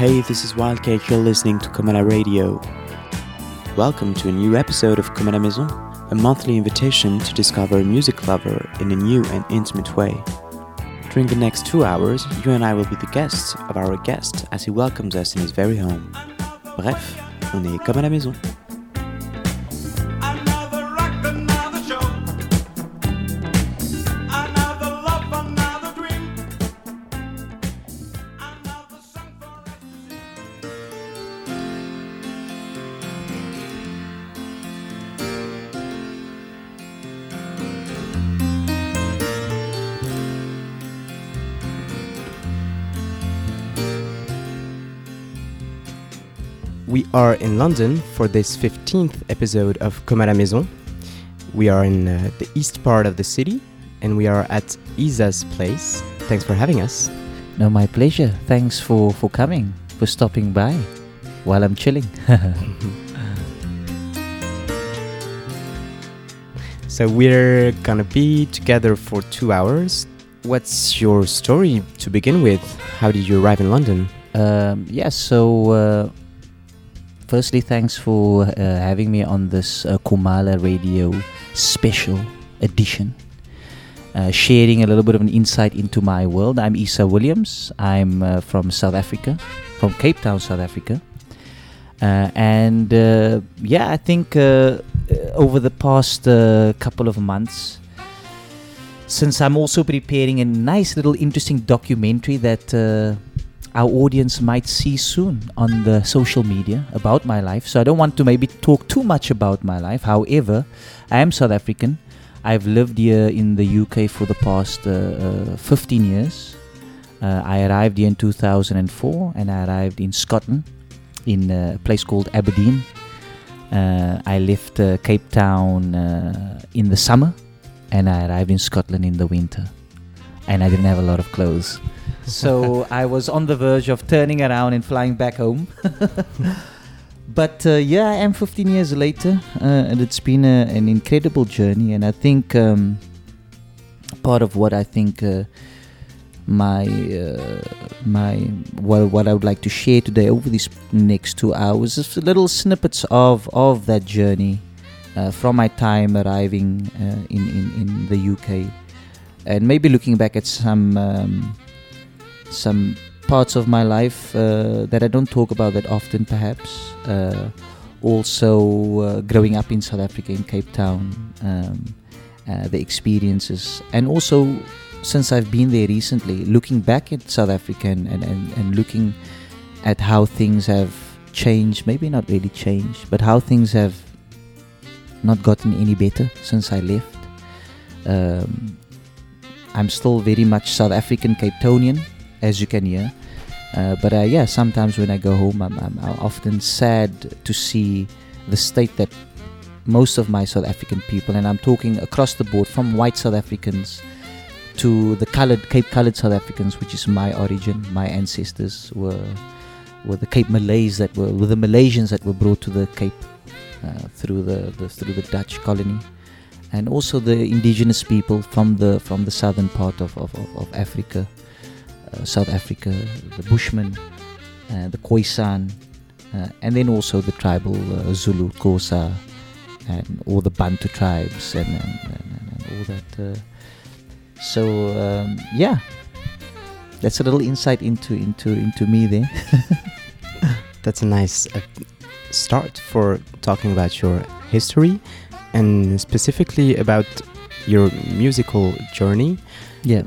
Hey, this is Wildcake. You're listening to Comana Radio. Welcome to a new episode of Comme à la Maison, a monthly invitation to discover a music lover in a new and intimate way. During the next two hours, you and I will be the guests of our guest as he welcomes us in his very home. Bref, on est comme à la maison. Are in London for this 15th episode of Comme à la Maison. We are in uh, the east part of the city and we are at Esa's place. Thanks for having us. No, my pleasure. Thanks for, for coming, for stopping by while I'm chilling. so we're gonna be together for two hours. What's your story to begin with? How did you arrive in London? um, yeah, so uh, firstly, thanks for uh, having me on this uh, Kumala Radio special edition. Uh, sharing a little bit of an insight into my world. I'm Esa Williams. I'm uh, from South Africa, from Cape Town, South Africa. Uh, and uh, yeah, I think over the past couple of months, since I'm also preparing a nice little interesting documentary that our audience might see soon on the social media about my life. So I don't want to maybe talk too much about my life. However, I am South African. I've lived here in the UK for the past uh, uh, 15 years. Uh, I arrived here in 2004 and I arrived in Scotland in a place called Aberdeen. Uh, I left uh, Cape Town uh, in the summer and I arrived in Scotland in the winter. And I didn't have a lot of clothes. So I was on the verge of turning around and flying back home. but uh, yeah, I am 15 years later, uh, and it's been a, an incredible journey. And I think um, part of what I think uh, my uh, my what, I would like to share today over these next two hours is little snippets of of that journey uh, from my time arriving uh, in, in in the UK, and maybe looking back at some. Um, some parts of my life uh, that I don't talk about that often, perhaps. Uh, also, uh, growing up in South Africa, in Cape Town, um, uh, the experiences, and also since I've been there recently, looking back at South Africa and, and, and, looking at how things have changed, maybe not really changed, but how things have not gotten any better since I left. Um, I'm still very much South African Cape Townian, as you can hear. Uh, but uh, yeah, sometimes when I go home, I'm, I'm often sad to see the state that most of my South African people, and I'm talking across the board from white South Africans to the colored Cape colored South Africans, which is my origin. My ancestors were were the Cape Malays that were, were the Malaysians that were brought to the Cape uh, through the, the through the Dutch colony, and also the indigenous people from the from the southern part of of, of, of Africa. Uh, South Africa, the Bushmen, uh, the Khoisan, uh, and then also the tribal uh, Zulu, Xhosa, and all the Bantu tribes and, and, and, and all that. Uh. so um, yeah, that's a little insight into into into me there. That's a nice uh, start for talking about your history and specifically about your musical journey. yeah.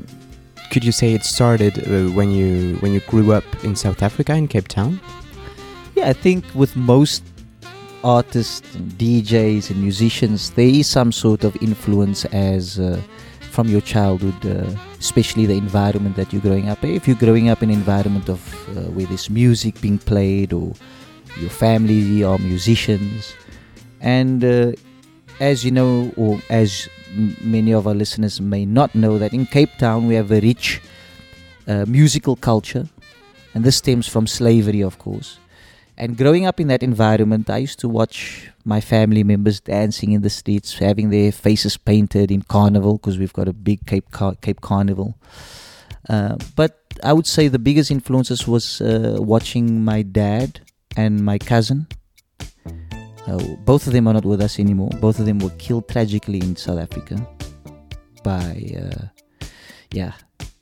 Could you say it started uh, when you when you grew up in South Africa in Cape Town? Yeah, I think with most artists, DJs, and musicians, there is some sort of influence as uh, from your childhood, uh, especially the environment that you're growing up. If you're growing up in an environment of uh, where there's music being played, or your family are musicians, and uh, as you know, or as many of our listeners may not know, that in Cape Town we have a rich uh, musical culture, and this stems from slavery, of course. And growing up in that environment, I used to watch my family members dancing in the streets, having their faces painted in carnival because we've got a big Cape Car- Cape Carnival. Uh, but I would say the biggest influences was uh, watching my dad and my cousin. Uh, both of them are not with us anymore. Both of them were killed tragically in South Africa by, uh, yeah,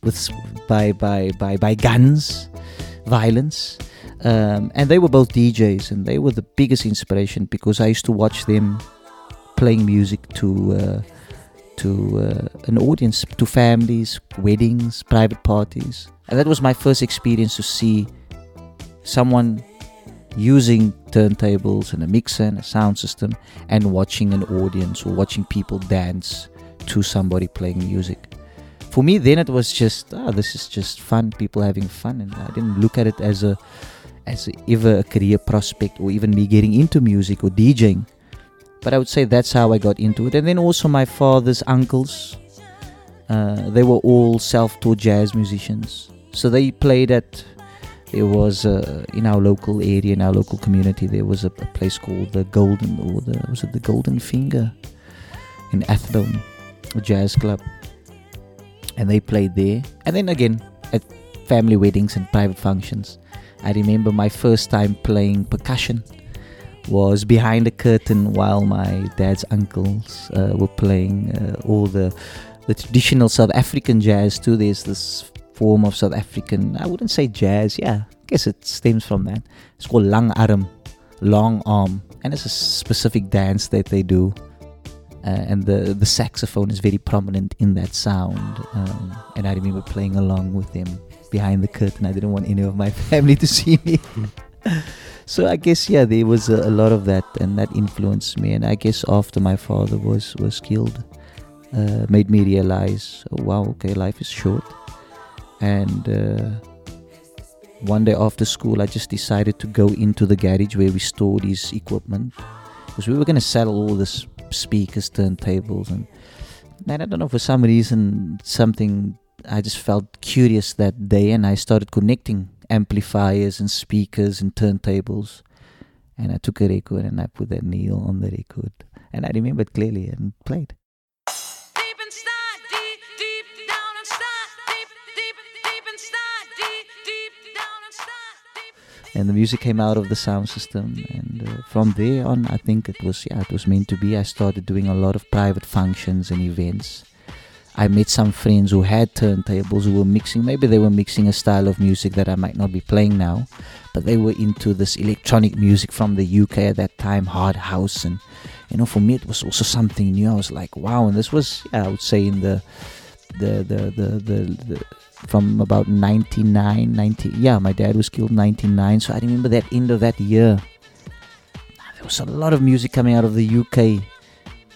with by by by by guns, violence. Um, and they were both DJs, and they were the biggest inspiration because I used to watch them playing music to uh, to uh, an audience, to families, weddings, private parties, and that was my first experience to see someone using turntables and a mixer and a sound system and watching an audience or watching people dance to somebody playing music. For me, then it was just, ah, this is just fun, people having fun, and I didn't look at it as a as a, ever a career prospect or even me getting into music or DJing. But I would say that's how I got into it. And then also my father's uncles, uh, they were all self-taught jazz musicians. So they played at there was uh, in our local area, in our local community, there was a, a, place called the Golden, or the was it the Golden Finger, in Athlone, a jazz club, and they played there. And then again at family weddings and private functions. I remember my first time playing percussion was behind the curtain while my dad's uncles uh, were playing uh, all the the traditional South African jazz too. There's this form of South African, I wouldn't say jazz, yeah, I guess it stems from that. It's called lang arm, long arm, and it's a specific dance that they do. Uh, and the, the saxophone is very prominent in that sound. Um, and I remember playing along with them behind the curtain. I didn't want any of my family to see me. so I guess yeah, there was a, a, lot of that, and that influenced me. And I guess after my father was was killed, uh, made me realize, oh, wow, okay, life is short and uh, one day after school i just decided to go into the garage where we stored his equipment. Because we were going to sell all this speakers turntables and and i don't know for some reason something i just felt curious that day and i started connecting amplifiers and speakers and turntables. And i took a record and i put that needle on the record. And i remember it clearly and played and the music came out of the sound system. And uh, from there on i think it was yeah it was meant to be. I started doing a lot of private functions and events. I met some friends who had turntables who were mixing. Maybe they were mixing a style of music that i might not be playing now. But they were into this electronic music from the uk at that time hard house. And you know for me it was also something new. I was like wow. And this was yeah, i would say in the the the the, the, the from about 99 90 yeah my dad was killed 99 so i remember that end of that year. There was a lot of music coming out of the uk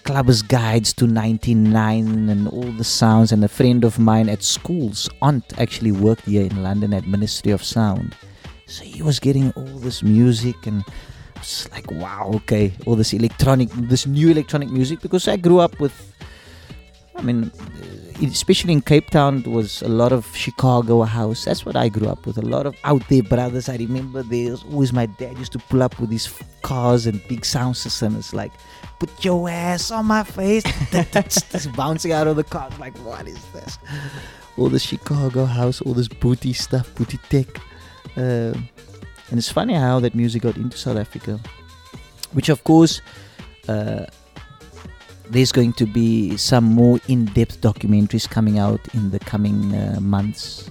clubbers guides to 99 and all the sounds and a friend of mine at school's aunt actually worked here in london at ministry of sound. So he was getting all this music and it's like wow okay all this electronic this new electronic music because i grew up with i mean especially in Cape Town, it was a lot of Chicago house. That's what I grew up with. A lot of out there brothers. I remember there's always my dad used to pull up with these cars and big sound system. It's like, put your ass on my face. Just bouncing out of the car. like, what is this? All this Chicago house, all this booty stuff, booty tech. Uh, and it's funny how that music got into South Africa, which of course. Uh, there's going to be some more in-depth documentaries coming out in the coming uh, months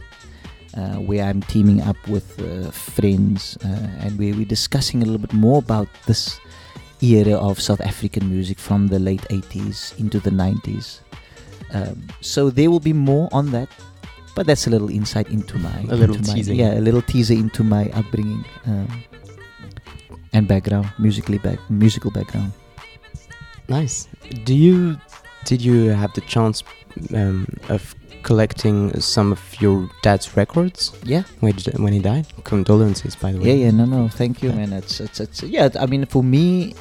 uh, where I'm teaming up with uh, friends uh, and where we're discussing a little bit more about this era of South African music from the late 80s into the 90s. Um, so there will be more on that, but that's a little insight into my a little teaser. yeah, a little teaser into my upbringing um, and background, musically back musical background. Nice. Do you did you have the chance um, of collecting some of your dad's records? Yeah. When, when he died. Condolences, by the way. Yeah, yeah. No, no. Thank you, man. It's it's it's yeah. I mean, for me,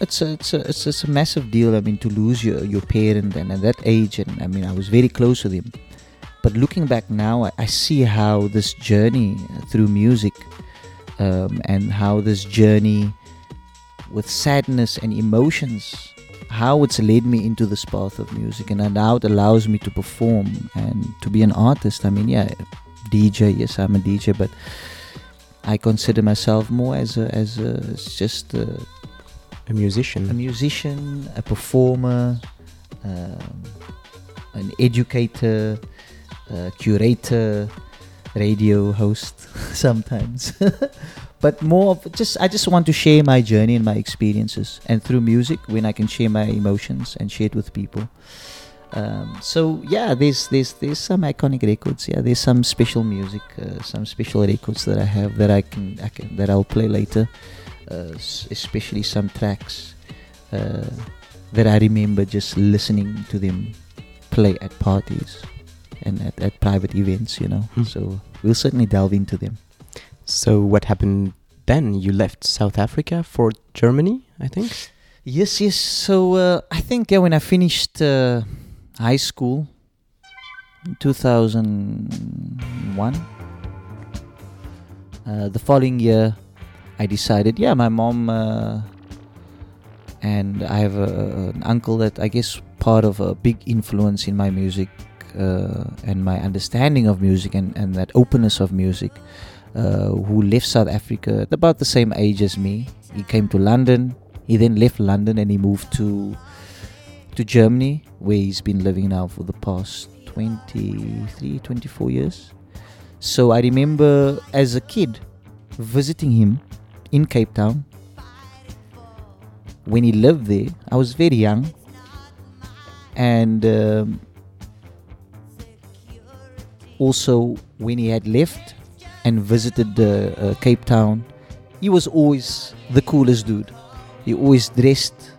it's a, it's a, it's, it's a massive deal. I mean, to lose your your parent and at that age, and I mean, I was very close with him. But looking back now, I, I see how this journey through music, um, and how this journey with sadness and emotions how it's led me into this path of music, and now it allows me to perform and to be an artist. I mean, yeah, DJ. Yes, I'm a DJ, but I consider myself more as a as a as just a, A musician. a musician, a performer, um, an educator, a curator, radio host sometimes. but more of just I just want to share my journey and my experiences, and through music, when I can share my emotions and share it with people. Um, so yeah, there's there's there's some iconic records. Yeah, there's some special music, uh, some special records that I have that I can, I can that I'll play later. Uh, especially some tracks uh, that I remember just listening to them play at parties and at, at private events. You know, Hmm. so we'll certainly delve into them. So what happened then? You left South Africa for Germany, I think. Yes, yes. So uh, I think yeah, when I finished uh, high school in 2001, uh, the following year, I decided, yeah, my mom uh, and I have a, an uncle that I guess part of a big influence in my music uh, and my understanding of music and, and that openness of music. Uh, who left South Africa at about the same age as me. He came to London, he then left London and he moved to to Germany, where he's been living now for the past 23, 24 years. So I remember as a kid visiting him in Cape Town. When he lived there, I was very young, and um, also when he had left and visited uh, Cape Town, he was always the coolest dude. He always dressed,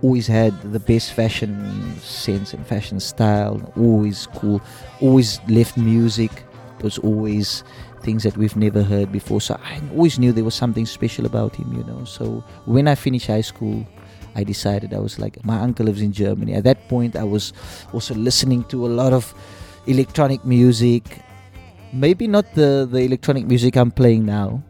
always had the best fashion sense and fashion style, always cool, always left music. There was always things that we've never heard before. So I always knew there was something special about him, you know. So when I finished high school, I decided I was like, my uncle lives in Germany. At that point, I was also listening to a lot of electronic music. Maybe not the, the electronic music I'm playing now,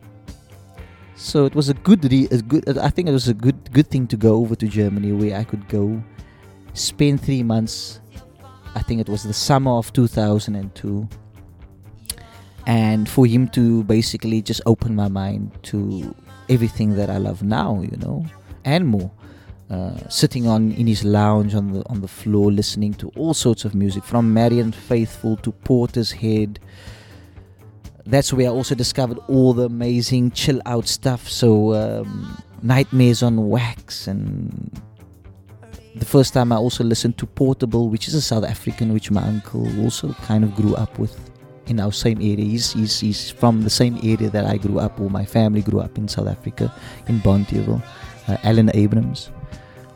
so it was a good, re- a good. I think it was a good, good thing to go over to Germany, where I could go, spend three months. I think it was the summer of 2002, and for him to basically just open my mind to everything that I love now, you know, and more. Uh, sitting on in his lounge on the on the floor, listening to all sorts of music, from Marianne Faithfull to Portishead, that's where I also discovered all the amazing chill out stuff. So um, Nightmares on Wax, and the first time I also listened to Portable, which is a South African, which my uncle also kind of grew up with in our same area. He's, he's, he's from the same area that I grew up, or my family grew up in South Africa, in Bonteheuwel. Uh, Alan Abrahams,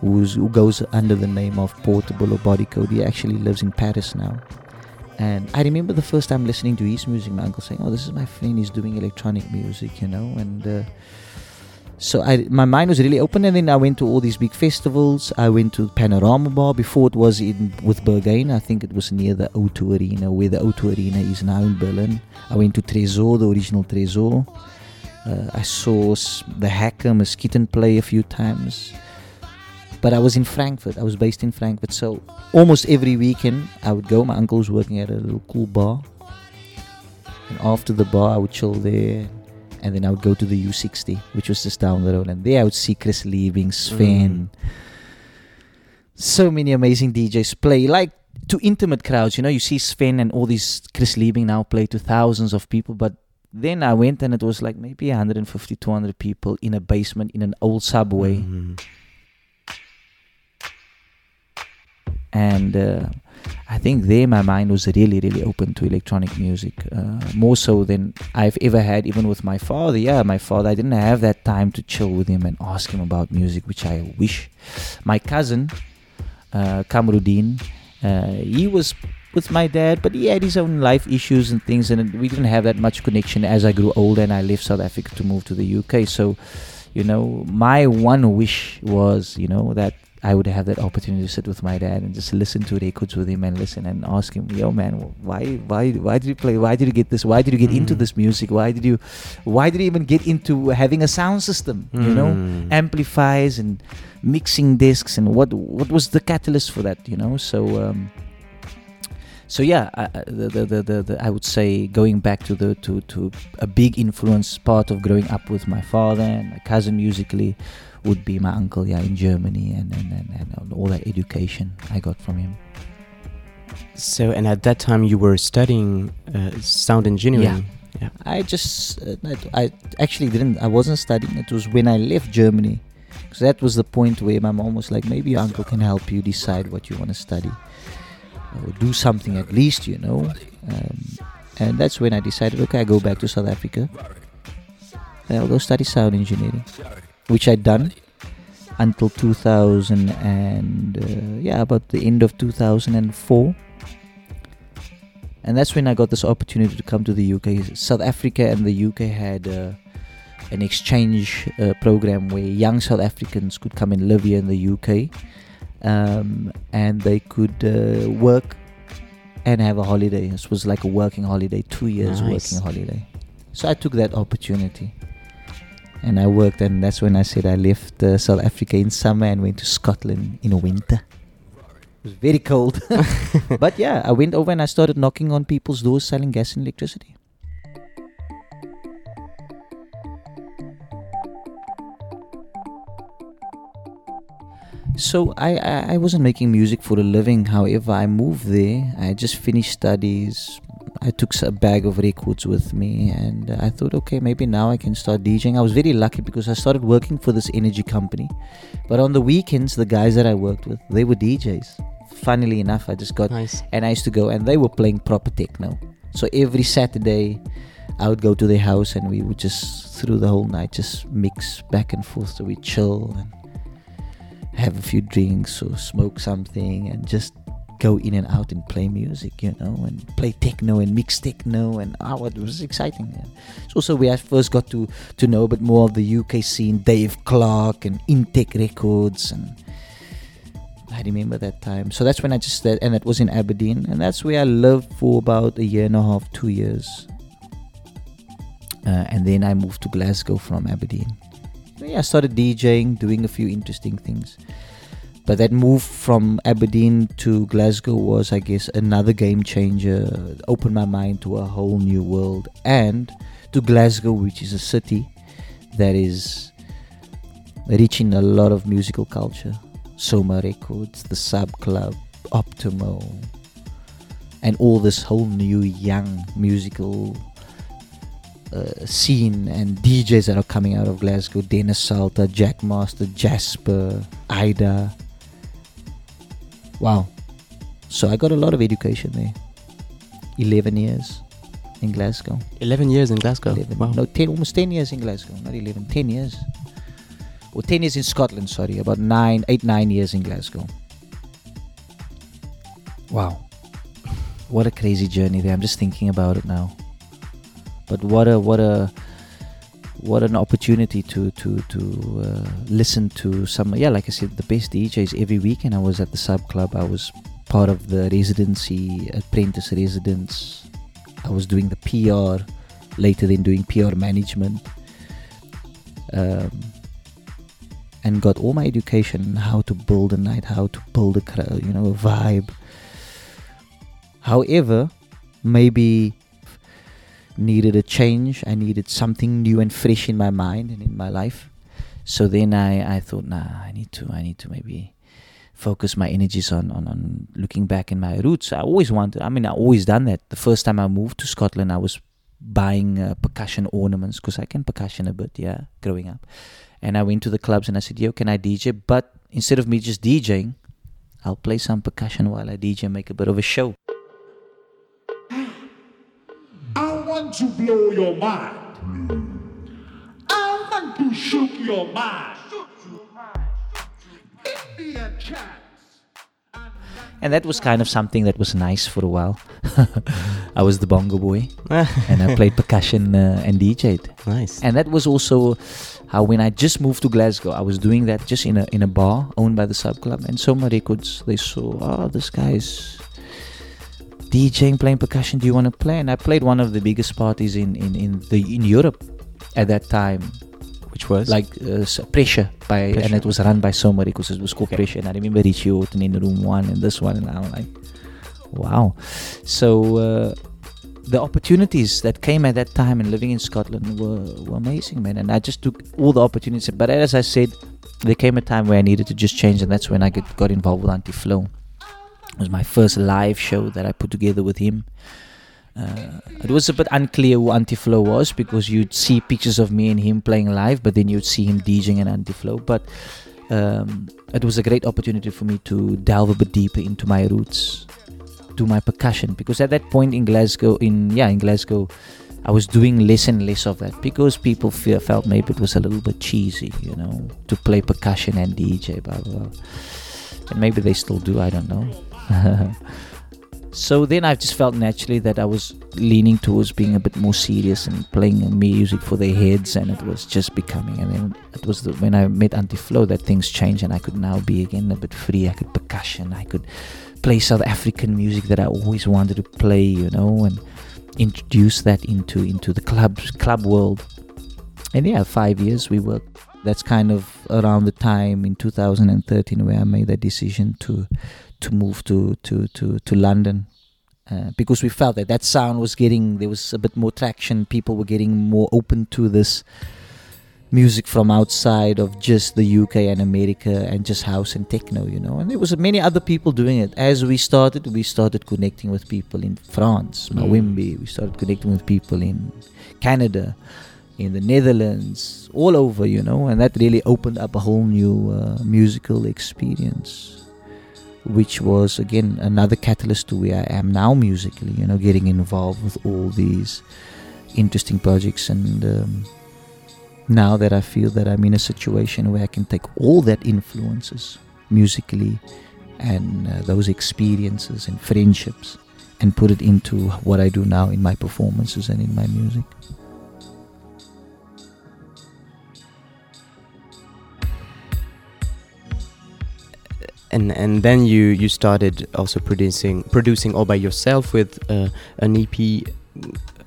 who goes under the name of Portable or Body Code. He actually lives in Paris now. And I remember the first time listening to his music, my uncle saying, "Oh, this is my friend. He's doing electronic music, you know." And uh, so I, my mind was really open. And then I went to all these big festivals. I went to Panorama Bar before it was in with Berghain. I think it was near the O2 Arena, where the O2 Arena is now in Berlin. I went to Tresor, the original Tresor. Uh, I saw the Hacker Mosquito play a few times. But I was in Frankfurt. I was based in Frankfurt, so almost every weekend I would go. My uncle was working at a little cool bar, and after the bar I would chill there, and then I would go to the U60, which was just down the road, and there I would see Chris Liebing, Sven, so many amazing DJs play like to intimate crowds. You know, you see Sven and all these Chris Liebing now play to thousands of people, but then I went and it was like maybe 150, 200 people in a basement in an old subway. Mhm. And uh, I think there my mind was really, really open to electronic music, uh, more so than I've ever had, even with my father. Yeah, my father, I didn't have that time to chill with him and ask him about music, which I wish. My cousin, uh, Kamruddin, uh, he was with my dad, but he had his own life issues and things, and we didn't have that much connection as I grew older and I left South Africa to move to the UK. So, you know, my one wish was, you know, that I would have that opportunity to sit with my dad and just listen to records with him and listen and ask him, "Yo, man, why, why, why did you play? Why did you get this? Why did you get into Mm. this music? Why did you, why did you even get into having a sound system? You know, Mm. amplifiers and mixing discs and what what was the catalyst for that you know so um so yeah I, the, the, the, the i would say going back to the to to a big influence part of growing up with my father and my cousin musically would be my uncle yeah in germany and and, and, and all that education i got from him So, and at that time you were studying uh, sound engineering. Yeah. yeah. I just uh, I, actually didn't I wasn't studying it was when I left Germany because that was the point where my mom was like maybe your uncle can help you decide what you want to study or do something at least you know um, and that's when I decided okay I go back to South Africa I'll go study sound engineering which I'd done until 2000 and uh, yeah about the end of 2004 and that's when I got this opportunity to come to the UK. South Africa and the UK had uh, an exchange uh, program where young South Africans could come and live here in the UK, um, and they could uh, work and have a holiday. This was like a working holiday, two years Nice. working holiday. So I took that opportunity. And I worked, and that's when I said I left uh, South Africa in summer and went to Scotland in winter. It was very cold. but yeah, I went over and I started knocking on people's doors selling gas and electricity. So I, I, I wasn't making music for a living. However, I moved there. I just finished studies. I took a bag of records with me, and I thought, okay, maybe now I can start DJing. I was very lucky because I started working for this energy company. But on the weekends, the guys that I worked with, they were DJs. Funnily enough, I just got Nice. and I used to go and they were playing proper techno. So every Saturday I would go to their house and we would just through the whole night just mix back and forth so we chill and have a few drinks or smoke something and just go in and out and play music, you know, and play techno and mix techno and oh, it was exciting. Yeah. It's also where I first got to to know a bit more of the UK scene, Dave Clarke and Intec Records and I remember that time. So that's when I just and that was in Aberdeen, and that's where I lived for about a year and a half, two years. Uh, and then I moved to Glasgow from Aberdeen. So yeah, I started DJing, doing a few interesting things. But that move from Aberdeen to Glasgow was, I guess, another game changer. It Opened my mind to a whole new world, and to Glasgow, which is a city that is rich in a lot of musical culture. Soma Records, the Sub Club, Optimo, and all this whole new young musical uh, scene and DJs that are coming out of Glasgow Denis Sulta, Jack Master, Jasper, Ida. Wow. So I got a lot of education there. 11 years in Glasgow. 11 years in Glasgow. 11, Wow. No, 10, almost 10 years in Glasgow. Not 11, 10 years. Or 10 years in Scotland, sorry. About 9, 8, 9 years in Glasgow. Wow. What a crazy journey there. I'm just thinking about it now. But what a, what a, what an opportunity to to to uh, listen to some yeah like I said the best DJs every week. And I was at the sub club. I was part of the residency apprentice residence. I was doing the PR later then doing PR management. Um, and got all my education how to build a night how to build a you know a vibe. However maybe needed a change. I needed something new and fresh in my mind and in my life. So then I, I thought, nah, I need to I need to maybe focus my energies on, on, on looking back in my roots. I always wanted I mean I always done that. The first time I moved to Scotland I was buying uh, percussion ornaments because I can percussion a bit, yeah, growing up. And I went to the clubs and I said, yo, can I DJ? But instead of me just DJing, I'll play some percussion while I DJ, make a bit of a show. Want to blow your mind. I want to shoot your mind. Give me a chance. and that was kind of something that was nice for a while. I was the bongo boy, and I played percussion uh, and DJ'd. nice. And that was also how when I just moved to Glasgow, I was doing that just in a in a bar owned by the sub club, and Soma Records they saw, oh, this guy's DJing, playing percussion. Do you want to play? And I played one of the biggest parties in in in the in Europe at that time, Which was like uh, Pressure by, and it was run by somebody because It was called Okay. Pressure, and I remember Richie Hawtin in room one and this one, and I'm like, wow. So. Uh, the opportunities that came at that time and living in Scotland were, were amazing, man. And I just took all the opportunities. But as I said, there came a time where I needed to just change, and that's when I get, got involved with Auntie Flo. It was my first live show that I put together with him. Uh, it was a bit unclear who Auntie Flo was because you'd see pictures of me and him playing live, but then you'd see him DJing an Auntie Flo. But um, it was a great opportunity for me to delve a bit deeper into my roots, to my percussion, because at that point in Glasgow, in yeah, in Glasgow, I was doing less and less of that because people fear, felt maybe it was a little bit cheesy, you know, to play percussion and DJ, blah blah. blah. And maybe they still do. I don't know. so then I just felt naturally that I was leaning towards being a bit more serious and playing music for their heads, and it was just becoming. And then it was the, when I met Auntie Flo that things changed, and I could now be again a bit free. I could percussion. I could play South African music that I always wanted to play, you know, and introduce that into into the club club world. And yeah, five years we worked. That's kind of around the time in 2013 where I made that decision to to move to to to to London. Uh, because we felt that that sound was getting there was a bit more traction people were getting more open to this music from outside of just the UK and America and just house and techno, you know. And there was many other people doing it. As we started, we started connecting with people in France, Mm. Mawimbi. We started connecting with people in Canada, in the Netherlands, all over, you know. And that really opened up a whole new uh, musical experience, which was again another catalyst to where I am now musically. You know, getting involved with all these interesting projects and. Um, now that I feel that I'm in a situation where I can take all that influences musically and uh, those experiences and friendships and put it into what I do now in my performances and in my music. And and then you you started also producing producing all by yourself with uh, an EP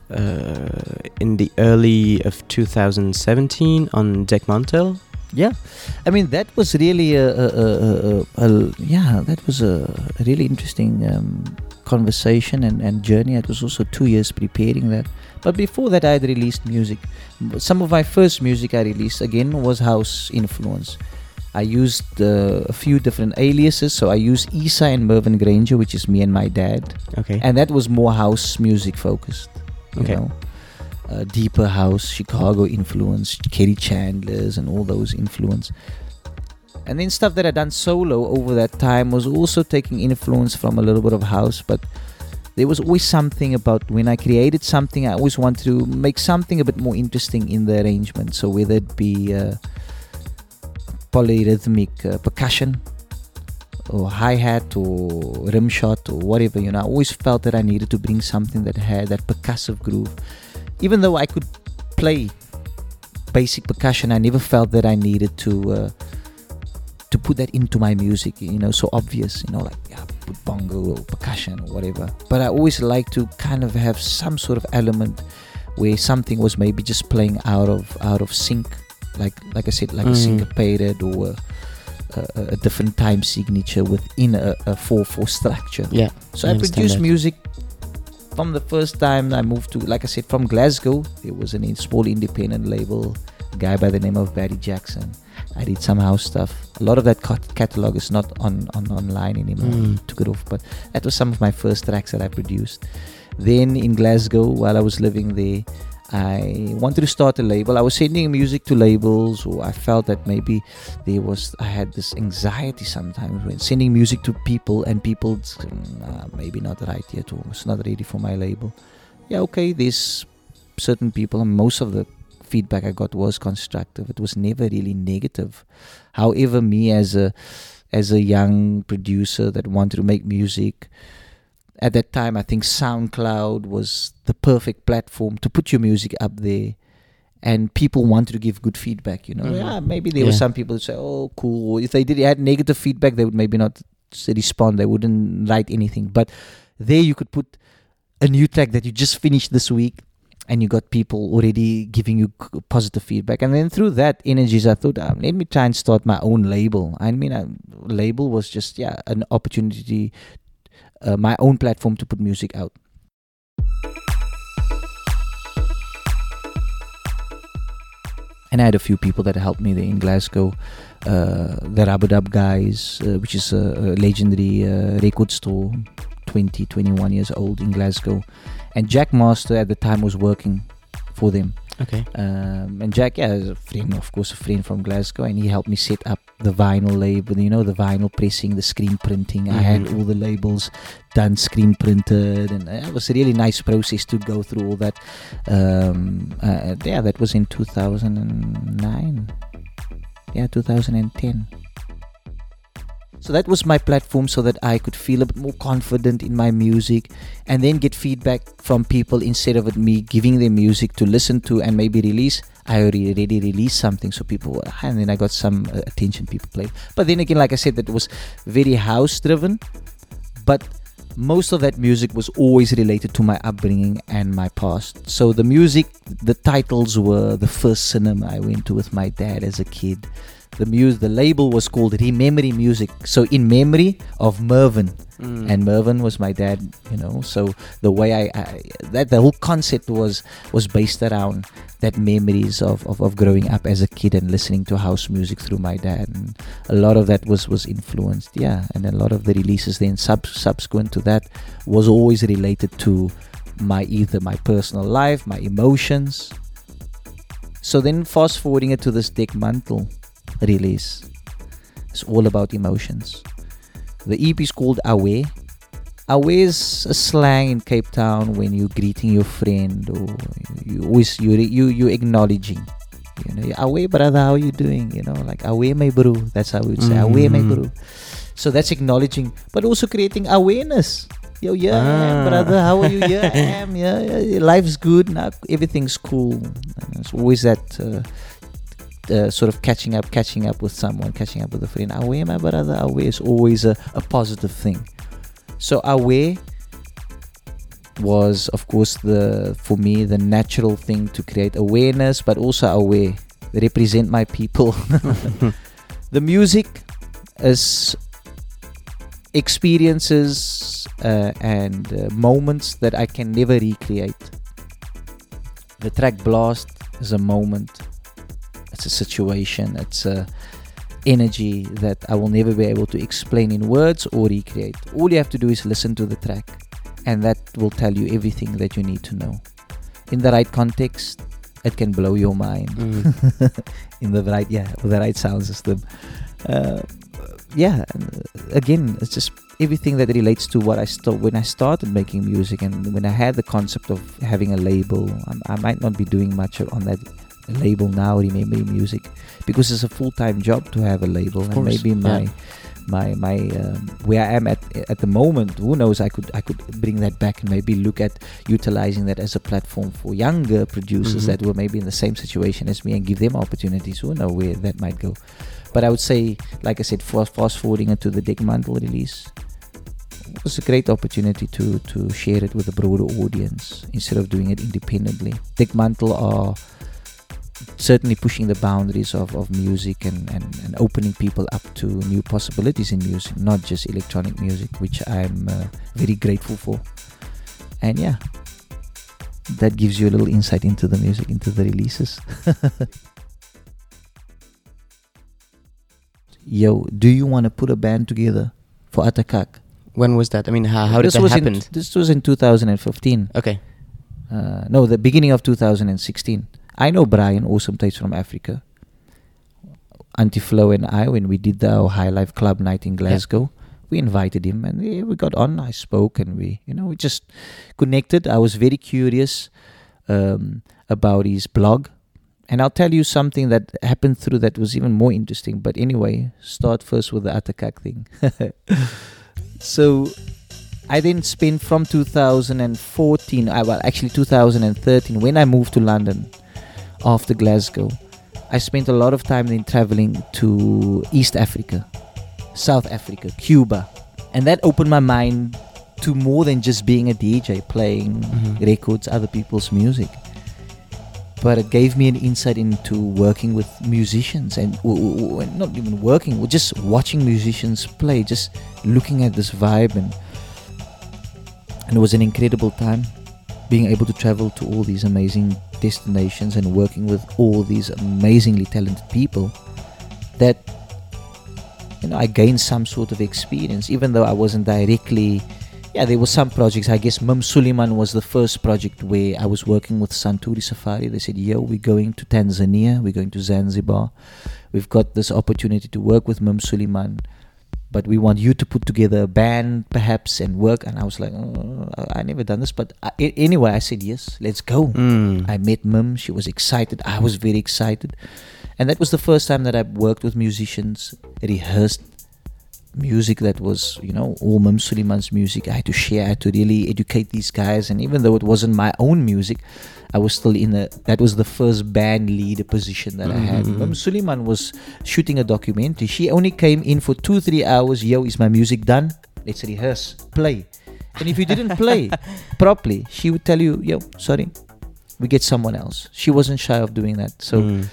uh, in the early of 2017 on Dekmantel. Yeah, I mean that was really a, a, a, a, yeah that was a, a really interesting um, conversation and, and journey. It was also two years preparing that. But before that, I had released music. Some of my first music I released again was house influence. I used uh, a few different aliases. So I used Esa and Mervyn Granger, which is me and my dad, Okay. and that was more house music focused. You Okay. know, uh, deeper house, Chicago influence, Kerri Chandler's, and all those influence. And then stuff that I done solo over that time was also taking influence from a little bit of house, but there was always something about when I created something, I always wanted to make something a bit more interesting in the arrangement. So whether it be uh, polyrhythmic uh, percussion or hi-hat or rim shot or whatever you know. I always felt that i needed to bring something that had that percussive groove. Even though i could play basic percussion i never felt that i needed to uh, to put that into my music you know so obvious you know like yeah put bongo or percussion or whatever. But i always like to kind of have some sort of element where something was maybe just playing out of out of sync like like i said like a Mm. syncopated or a, a, a different time signature within a, a 4-4 structure Yeah. so I I, produced music from the first time I moved to, like I said, from Glasgow. It was a small independent label, a guy by the name of Barry Jackson. I did some house stuff. A lot of that cat- catalog is not on, on online anymore. Mm. Took it off, but that was some of my first tracks that I produced. Then in Glasgow, while I was living there, I wanted to start a label. I was sending music to labels, or I felt that maybe there was I had this anxiety sometimes when sending music to people and people uh, maybe not right yet or it's not ready for my label. Yeah, okay. There's certain people, and most of the feedback I got was constructive. It was never really negative. However, me as a as a young producer that wanted to make music. At that time, I think SoundCloud was the perfect platform to put your music up there. And people wanted to give good feedback, you know. Mhm. Yeah, maybe there were some people who say, "Oh, cool." If they did had negative feedback, they would maybe not s- respond. They wouldn't write anything. But there, you could put a new track that you just finished this week, and you got people already giving you positive feedback. And then through that energies, I thought, um, let me try and start my own label. I mean, a label was just yeah an opportunity, uh, my own platform to put music out. And I had a few people that helped me there in Glasgow. Uh, the Rubadub guys, uh, which is a, a legendary uh, record store, 20, 21 years old in Glasgow. And Jackmaster at the time was working for them. Okay. Um, and Jack, yeah, is a friend, of course, a friend from Glasgow, and he helped me set up the vinyl label. You know, the vinyl pressing, the screen printing. I had Mhm. all the labels done, screen printed, and uh, it was a really nice process to go through all that. Um, uh, yeah, that was in 2009. Yeah, 2010. So that was my platform so that I could feel a bit more confident in my music and then get feedback from people instead of me giving them music to listen to and maybe release. I already, already released something, so people were, and then I got some uh, attention. People played, but then again, like I said, that was very house driven. But most of that music was always related to my upbringing and my past. So the music, the titles were the first cinema I went to with my dad as a kid. The music, the label was called Rememory Music. So in memory of Mervyn, Mm. and Mervyn was my dad. You know, so the way I, I that the whole concept was was based around that memories of, of, of growing up as a kid and listening to house music through my dad and a lot of that was was influenced yeah and a lot of the releases then sub, subsequent to that was always related to my either my personal life my emotions so then fast forwarding it to this Dekmantel release it's all about emotions the EP is called Away Away is a slang in Cape Town when you're greeting your friend or you always you you you acknowledging. You know, away brother, how you doing? You know, like away my bro. That's how we would say away my Mhm. bro. So that's acknowledging, but also creating awareness. Yo, yeah, Ah. brother. How are you? Yeah, I am. Yeah, yeah, life's good now. Everything's cool. And it's always that uh, uh, sort of catching up, catching up with someone, catching up with a friend. Away, my brother. Away is always a, a positive thing. So away was, of course, the for me the natural thing to create awareness, but also away represent my people. the music is experiences uh, and uh, moments that I can never recreate. The track Blast is a moment, it's a situation, it's a energy that I will never be able to explain in words or recreate. All you have to do is listen to the track, and that will tell you everything that you need to know. In the right context, it can blow your mind. Mm. in the right, yeah, with the right sound system. Uh, yeah, uh, again, it's just everything that relates to what I st- when I started making music and when I had the concept of having a label. I, I might not be doing much on that label now, Remember Music, because it's a full time job to have a label, and course, maybe my yeah. my my um, where I am at at the moment. Who knows? I could I could bring that back and maybe look at utilizing that as a platform for younger producers Mhm. that were maybe in the same situation as me and give them opportunities. Who know where that might go? But I would say, like I said, fast, fast forwarding it to the Dekmantel release it was a great opportunity to to share it with a broader audience instead of doing it independently. Dekmantel are certainly pushing the boundaries of, of music and, and, and opening people up to new possibilities in music, not just electronic music, which I'm uh, very grateful for. And yeah, that gives you a little insight into the music, into the releases. Yo, do you want to put a band together for Ata Kak? When was that? I mean, how, how did this that happen? This was in 2015. okay. Uh, no, the beginning of 2016. I know Brian, awesome tapes from Africa. Auntie Flo and I, when we did the High Life Club night in Glasgow, we invited him and we, we got on. I spoke and we, you know, we just connected. I was very curious um, about his blog, And I'll tell you something that happened through that was even more interesting. But anyway, start first with the Ata Kak thing. so I then spent from 2014, uh, well, actually 2013, when I moved to London after Glasgow. I spent a lot of time then traveling to East Africa, South Africa, Cuba. And that opened my mind to more than just being a DJ playing Mhm. records, other people's music. But it gave me an insight into working with musicians and w- w- not even working, just watching musicians play, just looking at this vibe. And, and it was an incredible time being able to travel to all these amazing destinations and working with all these amazingly talented people that you know I gained some sort of experience even though I wasn't directly yeah there were some projects. I guess Mim Suleiman was the first project where I was working with Santuri Safari. They said yo we're going to Tanzania. We're going to Zanzibar. We've got this opportunity to work with Mim Suleiman but we want you to put together a band perhaps and work and I was like oh, I never done this but I, anyway I said yes let's go Mm. I met Mim. She was excited. I was very excited. And that was the first time that I worked with musicians, rehearsed music that was, you know, all Mim Suleiman's music. I had to share, I had to really educate these guys. And even though it wasn't my own music, I was still in the, that was the first band leader position that I had. Mhm. Mim Suleiman was shooting a documentary. She only came in for two, three hours. Yo, is my music done? Let's rehearse, play. And if you didn't play properly, she would tell you, yo, sorry, we get someone else. She wasn't shy of doing that. So Mm.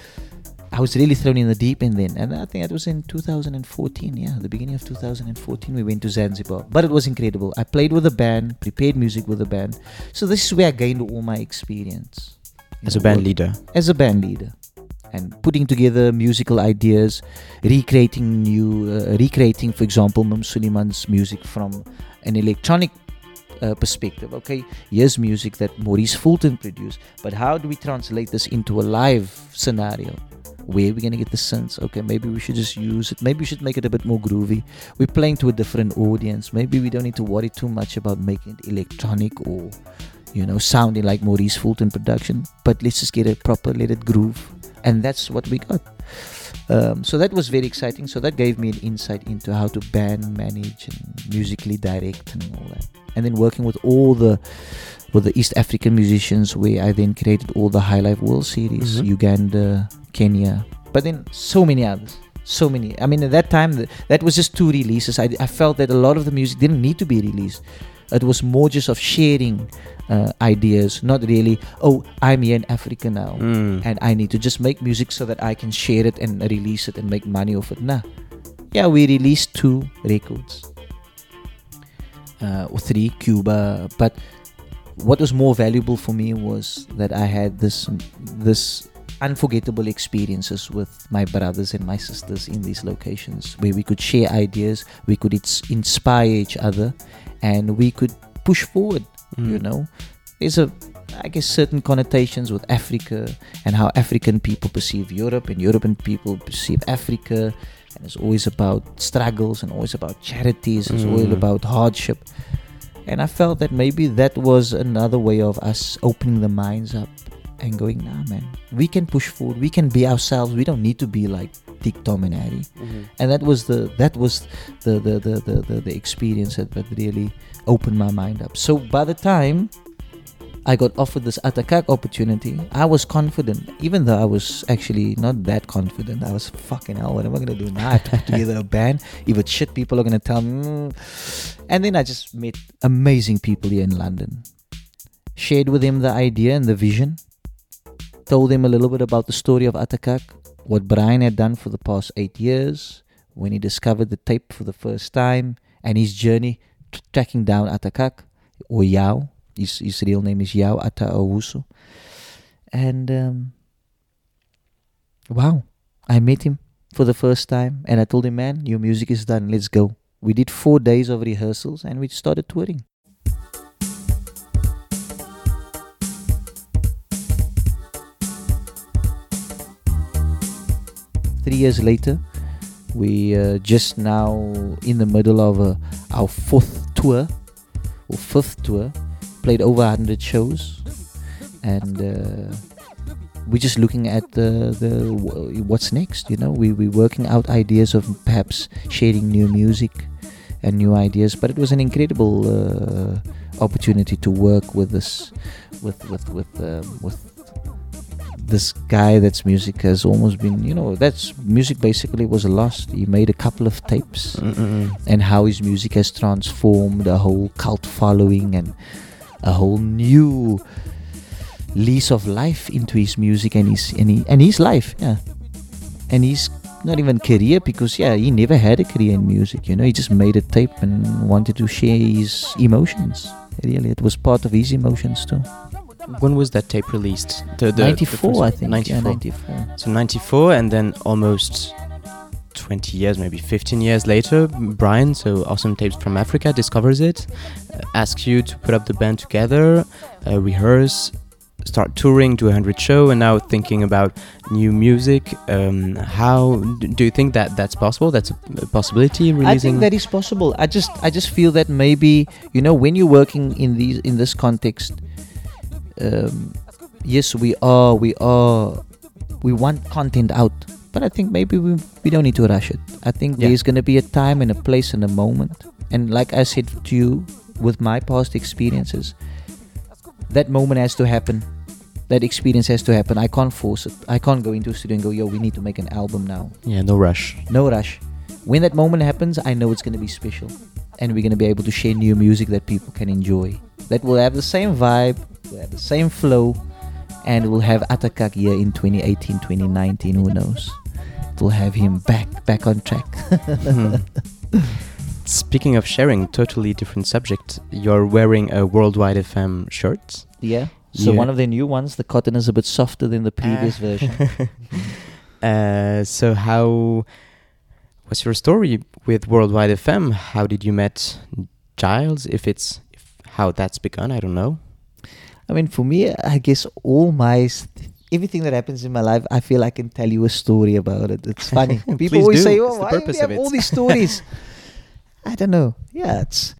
I was really thrown in the deep end then. And I think that was in 2014. Yeah, the beginning of 2014, we went to Zanzibar. But it was incredible. I played with a band, prepared music with a band. So this is where I gained all my experience. As a band leader. As a band leader. And putting together musical ideas, recreating new, uh, recreating, for example, Mim Suleiman's music from an electronic uh, perspective. Okay, here's music that Maurice Fulton produced, but how do we translate this into a live scenario? Where are we gonna get the synths? Okay, maybe we should just use it. Maybe we should make it a bit more groovy. We're playing to a different audience. Maybe we don't need to worry too much about making it electronic or, you know, sounding like Maurice Fulton production. But let's just get it proper, let it groove, and that's what we got. Um, so that was very exciting. So that gave me an insight into how to band manage and musically direct and all that. And then working with all the with the East African musicians, where I then created all the High Life World Series, Mhm. Uganda, Kenya, but then so many others. So many. I mean, at that time, th- that was just two releases. I, I felt that a lot of the music didn't need to be released. It was more just of sharing uh, ideas, not really, oh, I'm here in Africa now Mm. and I need to just make music so that I can share it and release it and make money off it. Nah. Yeah, we released two records. Uh, or three, Cuba. But what was more valuable for me was that I had this this unforgettable experiences with my brothers and my sisters in these locations where we could share ideas, we could ins- inspire each other, and we could push forward you Mm. know there's a i guess certain connotations with africa and how african people perceive europe and european people perceive africa and it's always about struggles and always about charities it's Mm. about hardship and i felt that maybe that was another way of us opening the minds up and going nah man we can push forward. We can be ourselves. We don't need to be like dick tom and harry. Mhm. and that was the that was the the the the, the, the experience that, that really opened my mind up. So by the time I got offered this Ata Kak opportunity, I was confident, even though I was actually not that confident. I was fucking hell, what am I gonna do now? I have to put together a band. If it's shit, people are gonna tell me. "Mm." And then I just met amazing people here in London. Shared with them the idea and the vision. Told them a little bit about the story of Ata Kak, what Brian had done for the past eight years, when he discovered the tape for the first time, and his journey tracking down Ata Kak, or Yao. His, his real name is Yao Ata Owusu. And um, wow, I met him for the first time, and I told him, man, your music is done, let's go. We did four days of rehearsals, and we started touring. Three years later, we uh, just now in the middle of uh, our fourth tour or fifth tour played over 100 shows and uh, we're just looking at the the what's next. You know, we we're working out ideas of perhaps sharing new music and new ideas. But it was an incredible uh, opportunity to work with this with with with um, with this guy that's music has almost been you know that's music basically was lost he made a couple of tapes Mm-mm. and how his music has transformed a whole cult following and a whole new lease of life into his music and his and, he, and his life yeah. And his not even career because yeah he never had a career in music you know. He just made a tape and wanted to share his emotions really. It was part of his emotions too. When was that tape released? The, the, the 94 first- i think. 94. yeah 94 So 94, and then almost 20 years, maybe 15 years later, Brian, so Awesome Tapes from Africa, discovers it, uh, asks you to put up the band together, uh, rehearse, start touring, do a 100 show, and now thinking about new music. Um, how do you think that that's possible? That's a, possibility? Releasing? I think that is possible. I just I just feel that maybe you know when you're working in these in this context, um, yes, we are we are we want content out, but I think maybe we we don't need to rush it. I think Yeah. there's gonna be a time and a place and a moment, and like I said to you, with my past experiences, that moment has to happen. That experience has to happen. I can't force it. I can't go into a studio and go, "Yo, we need to make an album now." yeah, no rush. no rush. When that moment happens, I know it's going to be special. And we're going to be able to share new music that people can enjoy. That will have the same vibe, will have the same flow, and we'll have Ata Kak here in 2018, 2019, who knows. We'll have him back, back on track. Mhm. Speaking of sharing, totally different subject. You're wearing a Worldwide FM shirt. yeah. So Yeah. one of the new ones, the cotton is a bit softer than the previous Ah. version. Uh, so how what's your story with Worldwide FM? How did you met Gilles? If it's if, how that's begun, I don't know. I mean, for me, I guess all my everything that happens in my life, I feel I can tell you a story about it. It's funny. People always do. say, "Oh, the why do purpose you have all these stories?" I don't know. Yeah, it's.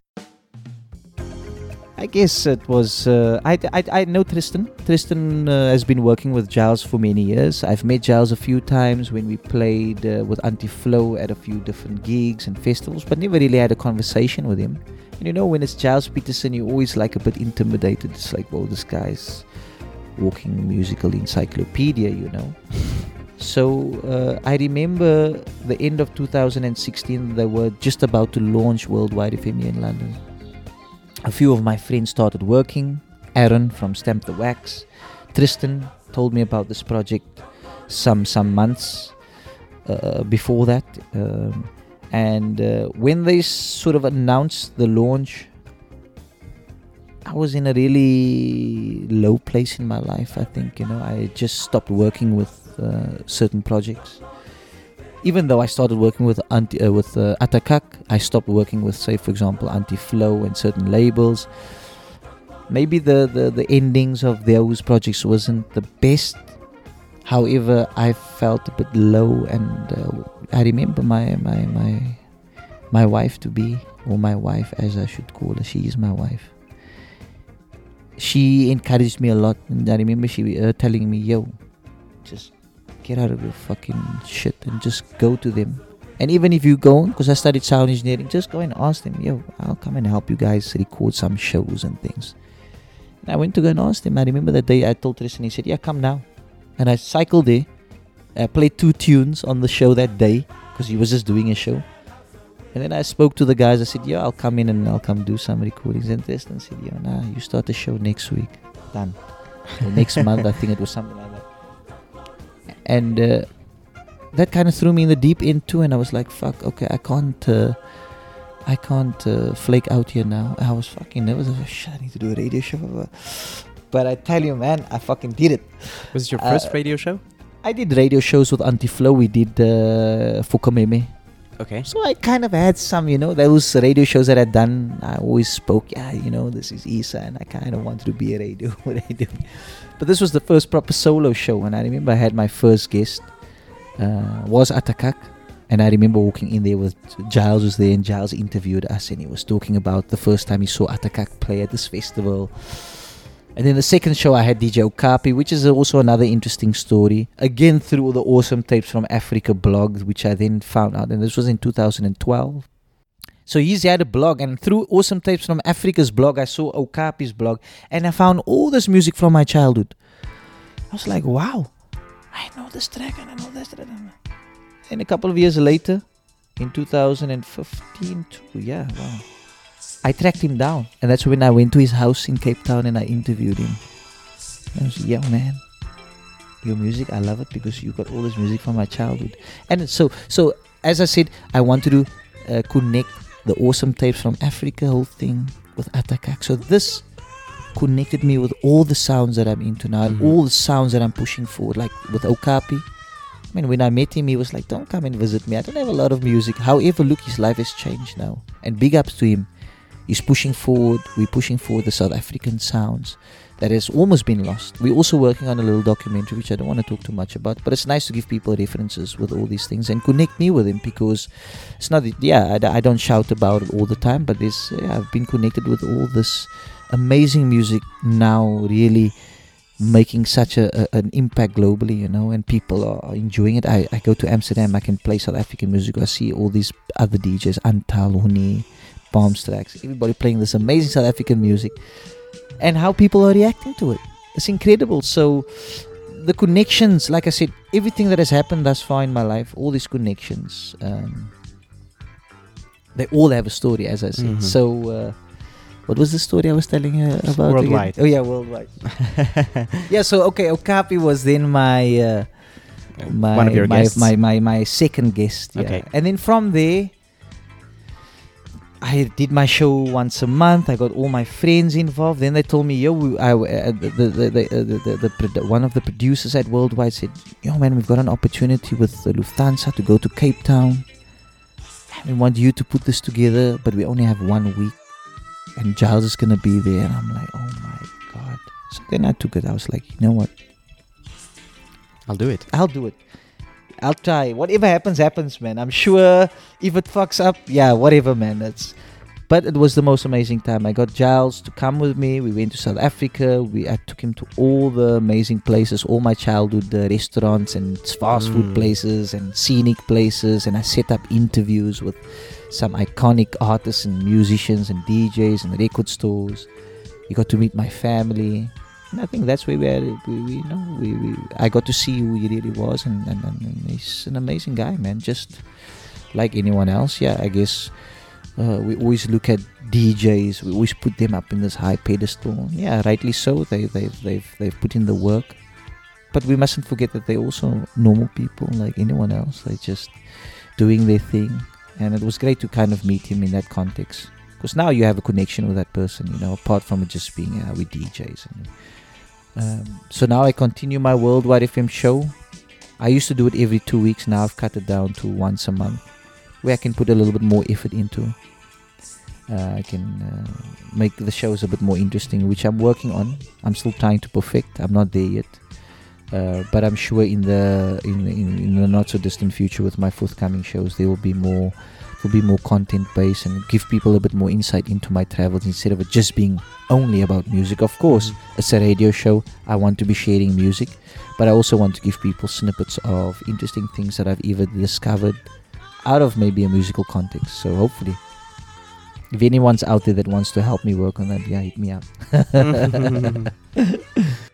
I guess it was. Uh, I, I I know Tristan. Tristan uh, has been working with Gilles for many years. I've met Gilles a few times when we played uh, with Auntie Flo at a few different gigs and festivals, but never really had a conversation with him. And you know, when it's Gilles Peterson, you're always like a bit intimidated. It's like, well, this guy's walking musical encyclopedia, you know. So uh, I remember the end of 2016, they were just about to launch Worldwide FM in London. A few of my friends started working. Aaron from Stamp the Wax, Tristan told me about this project some some months uh, before that. Um, and uh, when they sort of announced the launch, I was in a really low place in my life. I think you know I just stopped working with uh, certain projects. Even though I started working with anti, uh, with uh, Ata Kak, I stopped working with, say, for example, Auntie Flo and certain labels. Maybe the, the the endings of those projects wasn't the best. However, I felt a bit low, and uh, I remember my my my my wife to be, or my wife as I should call her. She is my wife she encouraged me a lot. And i remember she uh, telling me yo just get out of your fucking shit and just go to them. And even if you go because i studied sound engineering just go and ask them yo i'll come and help you guys record some shows and things. And i went to go and ask them. I remember that day i told tristan he said yeah come now. And i cycled there. I played two tunes on the show that day because he was just doing a show and then I spoke to the guys. I said, "Yeah, I'll come in and I'll come do some recordings." And Tristan said, "Yeah, nah, you start the show next week, done. Next month, I think it was something like that." And uh, that kind of threw me in the deep end too. And I was like, "Fuck, okay, I can't, uh, I can't uh, flake out here now." I was fucking nervous. I was like, "Shit, I need to do a radio show." But I tell you, man, I fucking did it. Was it your Uh, first radio show? I did radio shows with Auntie Flo. We did uh, Fukameme. Okay. So I kind of had some, you know, those radio shows that I'd done. I always spoke, yeah, you know, this is Esa, and I kind of wanted to be a radio, radio. But this was the first proper solo show, and I remember I had my first guest uh, was Ata Kak, and I remember walking in there with Gilles was there, and Gilles interviewed us, and he was talking about the first time he saw Ata Kak play at this festival. And then the second show I had DJ Okapi, which is also another interesting story. Again through all the awesome tapes from Africa blog, which I then found out, and this was in 2012. So he's had a blog, and through awesome tapes from Africa's blog, I saw Okapi's blog, and I found all this music from my childhood. I was like, wow, I know this track and I know this track. And a couple of years later, in 2015, too, yeah, wow. I tracked him down, and that's when I went to his house in Cape Town and I interviewed him. And I was like, yeah, man, your music, I love it because you got all this music from my childhood. And so, so as I said, I want to uh, connect the awesome tapes from Africa, whole thing with Ata Kak. So this connected me with all the sounds that I'm into now, Mhm. all the sounds that I'm pushing forward, like with Okapi. I mean, when I met him, he was like, "Don't come and visit me. I don't have a lot of music." However, look, his life has changed now, and big ups to him. He's pushing forward. We're pushing forward the South African sounds that has almost been lost. We're also working on a little documentary, which I don't want to talk too much about, but it's nice to give people references with all these things and connect me with them because it's not, yeah, I, don't shout about it all the time, but this, yeah, I've been connected with all this amazing music now, really making such a, a an impact globally, you know, and people are enjoying it. I, I go to Amsterdam, I can play South African music. I see all these other DJs, Antal, Hunee, Palms Trax, everybody playing this amazing South African music, and how people are reacting to it. It's incredible. So the connections, like I said, everything that has happened thus far in my life, all these connections, um, they all have a story, as I said. Mhm. So. Uh, what was the story I was telling you about? again? Worldwide. Oh yeah, worldwide. yeah. So okay, Okapi was then my uh, my One of your my, guests. my my my second guest. Yeah. Okay. And then from there, I did my show once a month. I got all my friends involved. Then they told me, "Yo, we, I, uh, the, the, the, the, uh, the, the, the, one of the producers at Worldwide said, "Yo, man, we've got an opportunity with Lufthansa to go to Cape Town. We want you to put this together, but we only have one week, and Gilles is gonna be there." And I'm like, "Oh my god!" So then I took it. I was like, "You know what? I'll do it. I'll do it. I'll try. Whatever happens, happens, man. I'm sure if it fucks up, yeah, whatever, man. That's. But it was the most amazing time. I got Gilles to come with me. We went to South Africa. We I took him to all the amazing places, all my childhood uh, restaurants and fast food Mm. places and scenic places. And I set up interviews with some iconic artists and musicians and DJs and record stores. You got to meet my family. I think that's where we, we, we you know we, we I got to see who he really was, and, and, and he's an amazing guy, man. Just like anyone else, yeah. I guess uh, we always look at DJs. We always put them up in this high pedestal. Yeah, rightly so. They they've they've they've put in the work, but we mustn't forget that they're also normal people like anyone else. They're just doing their thing, and it was great to kind of meet him in that context. Because now you have a connection with that person, you know, apart from it just being uh, with DJs. And, um, so now I continue my Worldwide FM show. I used to do it every two weeks. Now I've cut it down to once a month, where I can put a little bit more effort into. Uh, I can uh, make the shows a bit more interesting, which I'm working on. I'm still trying to perfect. I'm not there yet, uh, but I'm sure in the in, in in the not so distant future with my forthcoming shows, there will be more will be more content based and give people a bit more insight into my travels instead of it just being only about music. Of course, mm. it's a radio show. I want to be sharing music, but I also want to give people snippets of interesting things that I've either discovered out of maybe a musical context. So hopefully, if anyone's out there that wants to help me work on that, yeah, hit me up.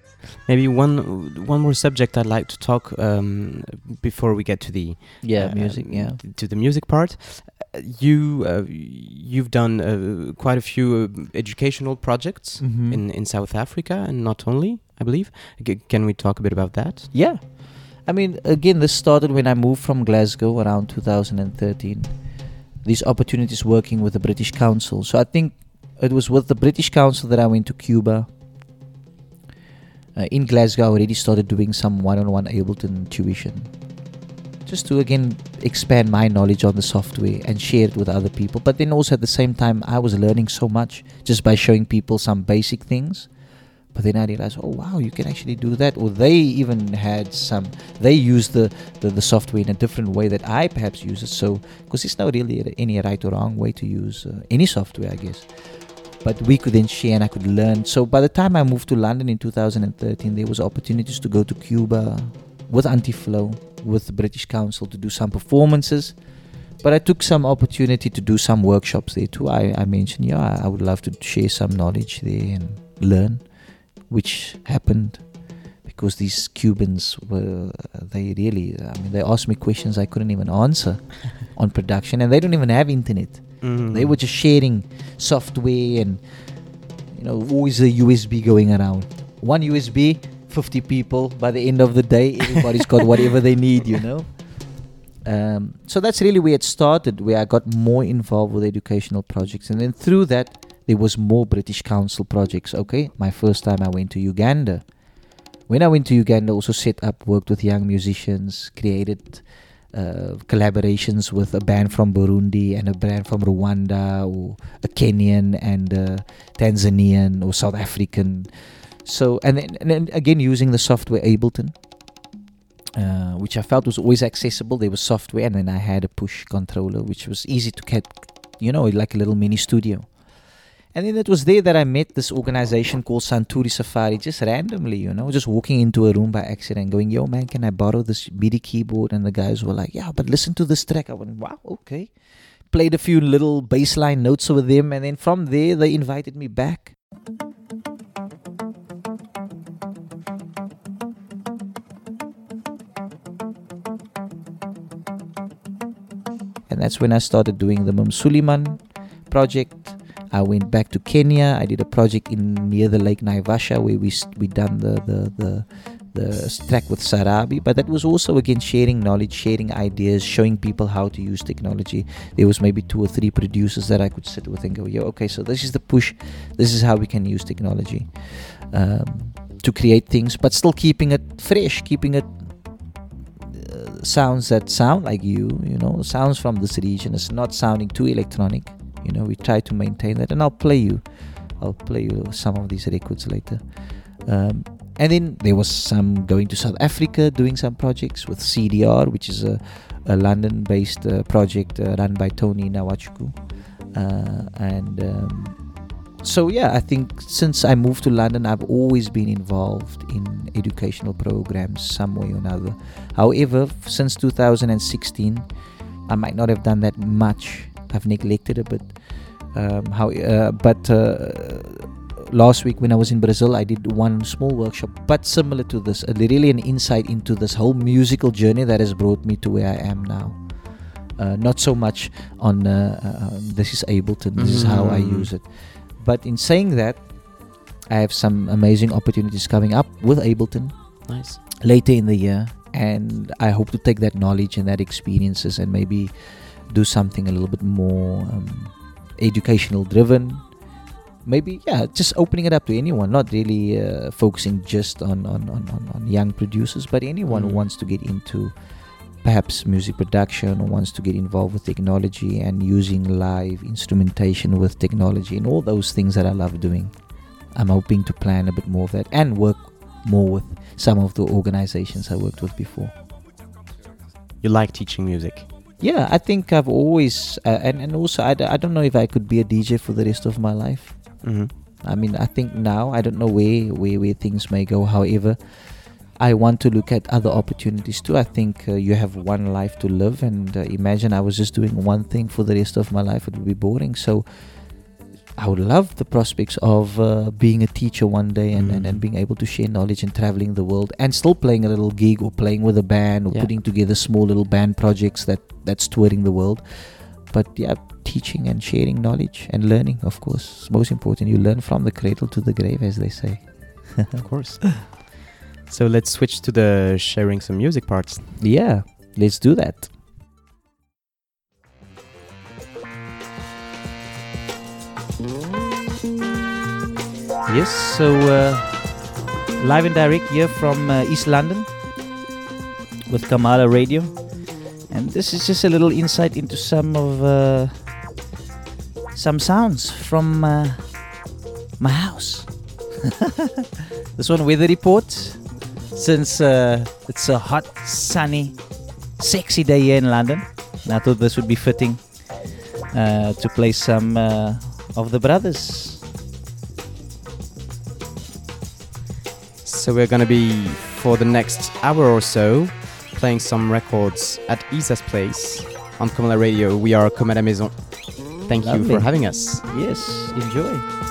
Maybe one one more subject I'd like to talk um, before we get to the yeah, uh, music. Yeah. to the music part. Uh, You uh, you've done uh, quite a few uh, educational projects Mhm. in in South Africa and not only, I believe. G- can we talk a bit about that? Yeah. I mean, again, this started when I moved from Glasgow around 2013. These opportunities working with the British Council. So I think it was with the British Council that I went to Cuba. Uh, in Glasgow, I already started doing some one on one Ableton tuition. Just to again expand my knowledge on the software and share it with other people. But then also at the same time, I was learning so much just by showing people some basic things. But then I realized, oh wow, you can actually do that. Or they even had some, they used the, the, the software in a different way that I perhaps use it. So, because it's not really any right or wrong way to use uh, any software, I guess. But we could then share and I could learn. So by the time I moved to London in 2013, there was opportunities to go to Cuba with Auntie Flo, with the British Council to do some performances. But I took some opportunity to do some workshops there too. I, I mentioned, yeah, I- I would love to share some knowledge there and learn, which happened because these Cubans were, they really, I mean, they asked me questions I couldn't even answer on production, and they don't even have internet. Mhm. They were just sharing software and you know always a USB going around. One USB, 50 people. By the end of the day, everybody's got whatever they need. You know. Um, so that's really where it started, where I got more involved with educational projects, and then through that there was more British Council projects. Okay, my first time I went to Uganda. When I went to Uganda, also set up, worked with young musicians, created uh, collaborations with a band from Burundi and a band from Rwanda, or a Kenyan and a Tanzanian or South African. So, and then, and then again using the software Ableton, uh, which I felt was always accessible. There was software, and then I had a push controller, which was easy to get, you know, like a little mini studio. And then it was there that I met this organization called Santuri Safari, just randomly, you know, just walking into a room by accident, going, "Yo, man, can I borrow this MIDI keyboard?" And the guys were like, "Yeah, but listen to this track." I went, "Wow, okay." Played a few little bassline notes with them, and then from there they invited me back. And that's when I started doing the Mim Suleiman project. I went back to Kenya. I did a project in near the Lake Naivasha where we we done the the the the track with Sarabi. But that was also again sharing knowledge, sharing ideas, showing people how to use technology. There was maybe two or three producers that I could sit with and go, "Yeah, okay, so this is the push. This is how we can use technology um, to create things, but still keeping it fresh, keeping it." uh, Sounds that sound like you, you know, sounds from this region. It's not sounding too electronic you know we try to maintain that and i'll play you i'll play you some of these records later. Um, and then there was some going to south africa doing some projects with cdr which is a, a london based uh, project uh, run by tony nwachukwu. Uh, and um, so yeah i think since i moved to london i've always been involved in educational programs some way or another. However since 2016 i might not have done that much I've neglected a bit. Um, how, uh, but uh, last week when I was in Brazil, I did one small workshop, but similar to this, uh, really an insight into this whole musical journey that has brought me to where I am now. Uh, not so much on uh, uh, um, this is Ableton, this is how I Mm. use it. But in saying that, I have some amazing opportunities coming up with Ableton Nice. later in the year and i hope to take that knowledge and that experiences and maybe do something a little bit more um, educational driven maybe yeah just opening it up to anyone not really uh, focusing just on, on, on, on, young producers but anyone Mm. who wants to get into perhaps music production or wants to get involved with technology and using live instrumentation with technology and all those things that i love doing i'm hoping to plan a bit more of that and work more with some of the organizations I worked with before. You like teaching music. Yeah, I think I've always, uh, and, and also, I, d- I don't know if I could be a DJ for the rest of my life. Mm-hmm. I mean, I think now, I don't know where, where, where things may go. However, I want to look at other opportunities too. I think uh, you have one life to live, and uh, imagine I was just doing one thing for the rest of my life, it would be boring. So, I would love the prospects of uh, being a teacher one day and, and, and Mm. being able to share knowledge and traveling the world and still playing a little gig or playing with a band or Yeah. putting together small little band projects that that's touring the world. But yeah, teaching and sharing knowledge and learning, of course, is most important. You learn from the cradle to the grave, as they say. Of course. so let's switch to the sharing some music parts. Yeah, let's do that. Yes, so uh, live and direct here from uh, East London with Kamala Radio, and this is just a little insight into some of uh, some sounds from uh, my house. this one weather report since uh, it's a hot, sunny, sexy day here in London. And I thought this would be fitting uh, to play some of the brothers So we're gonna be for the next hour or so playing some records at Esa's place on Comala Radio. We are Comme à la Maison. Thank you for having us. Yes, enjoy.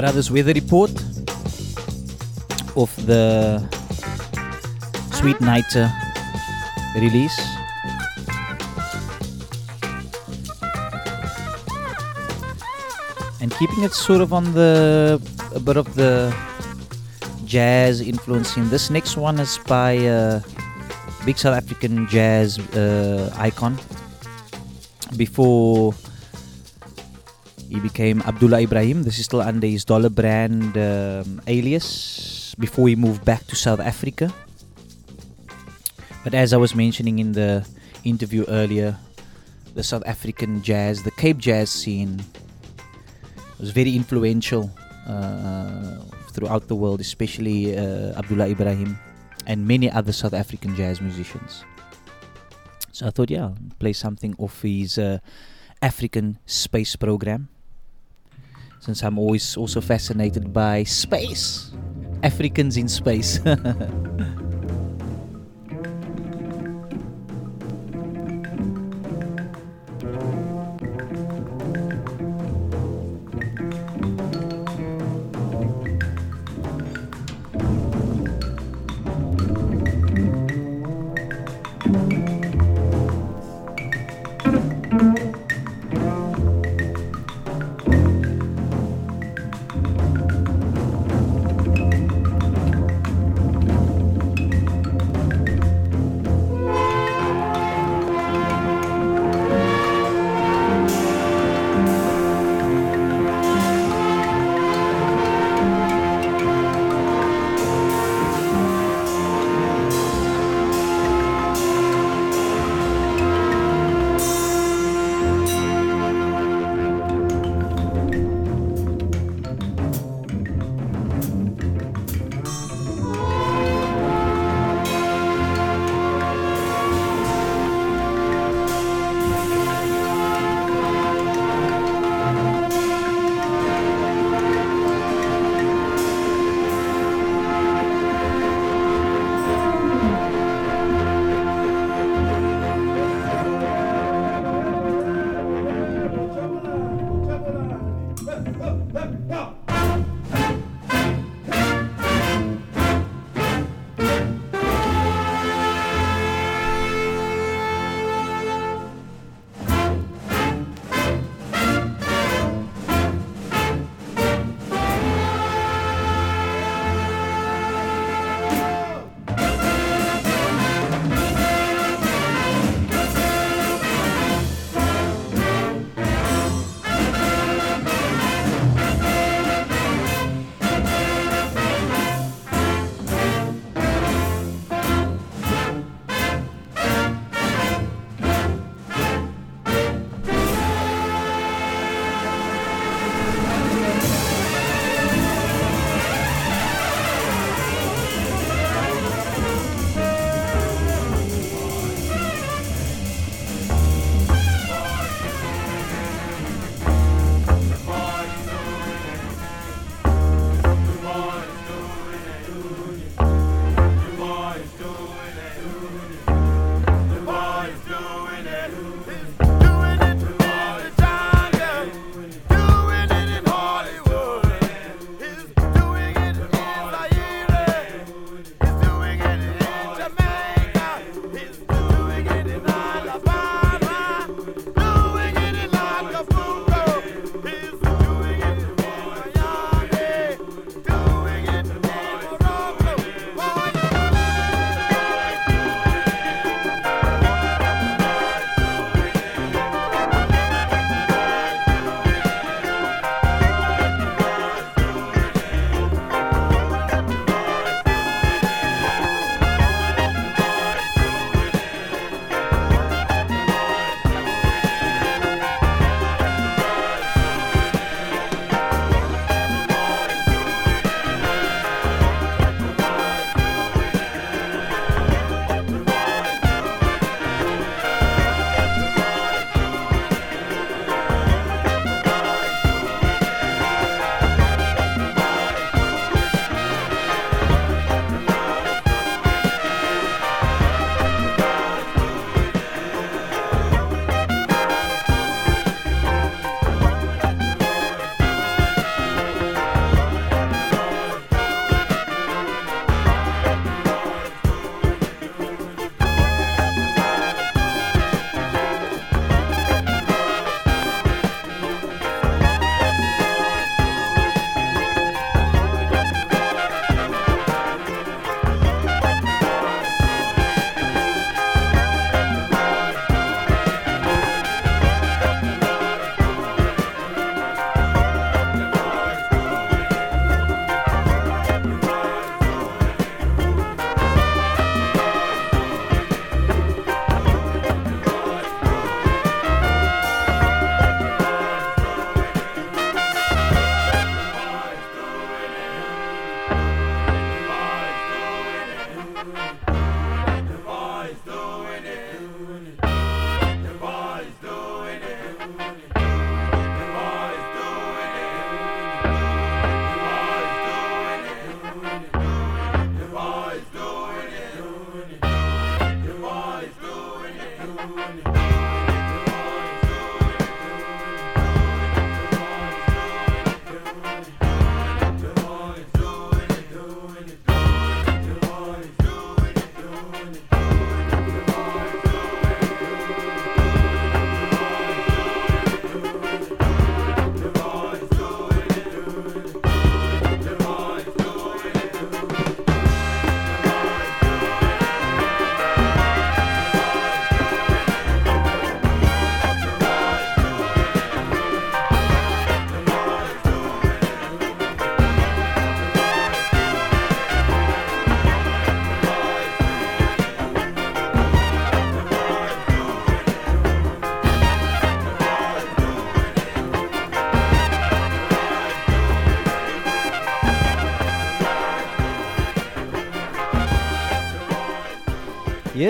Brothers Weather Report of the Sweetnighter release. And keeping it sort of on the a bit of the jazz influencing. This next one is by a big South African jazz uh, icon. Before became Abdullah Ibrahim, this is still under his dollar brand um, alias. Before he moved back to South Africa. But as I was mentioning in the interview earlier, the South African jazz, the Cape jazz scene, was very influential uh, throughout the world, especially uh, Abdullah Ibrahim and many other South African jazz musicians. So I thought, yeah, play something off his uh, African space program. Since I'm always also fascinated by space, Africans in space.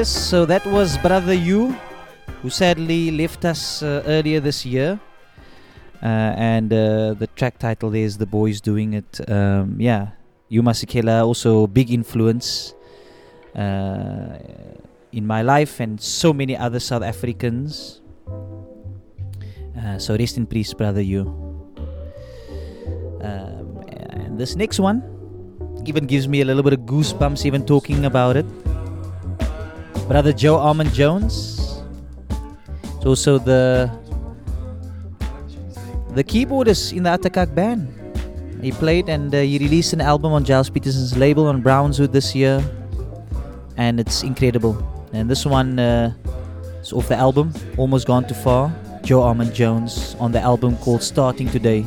Yes, so that was Brother You, who sadly left us uh, earlier this year. Uh, and uh, the track title is The Boys Doing It. Um, yeah, Hugh Masekela, also big influence uh, in my life and so many other South Africans. Uh, so rest in peace, Brother You. Um, and this next one even gives me a little bit of goosebumps even talking about it. Brother Joe Armon-Jones. It's also the the keyboardist in the Ata Kak band. He played and uh, he released an album on Gilles Peterson's label on Brownswood this year, and it's incredible. And this one uh, is off the album, Almost Gone Too Far. Joe Armon-Jones on the album called Starting Today.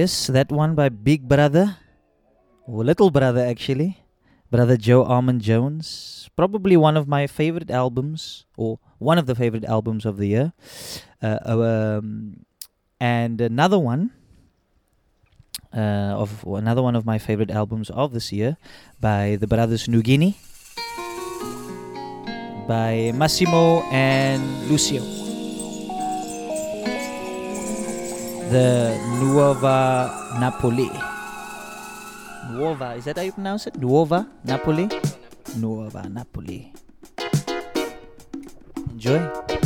Yes, that one by Big Brother, or Little Brother actually, Brother Joe Armon-Jones. Probably one of my favorite albums, or one of the favorite albums of the year. Uh, um, and another one uh, of another one of my favorite albums of this year by the brothers Nu Guinea, by Massimo and Lucio. The Nuova Napoli. Nuova, is that how you pronounce it? Nuova Napoli? Nuova Napoli. Enjoy.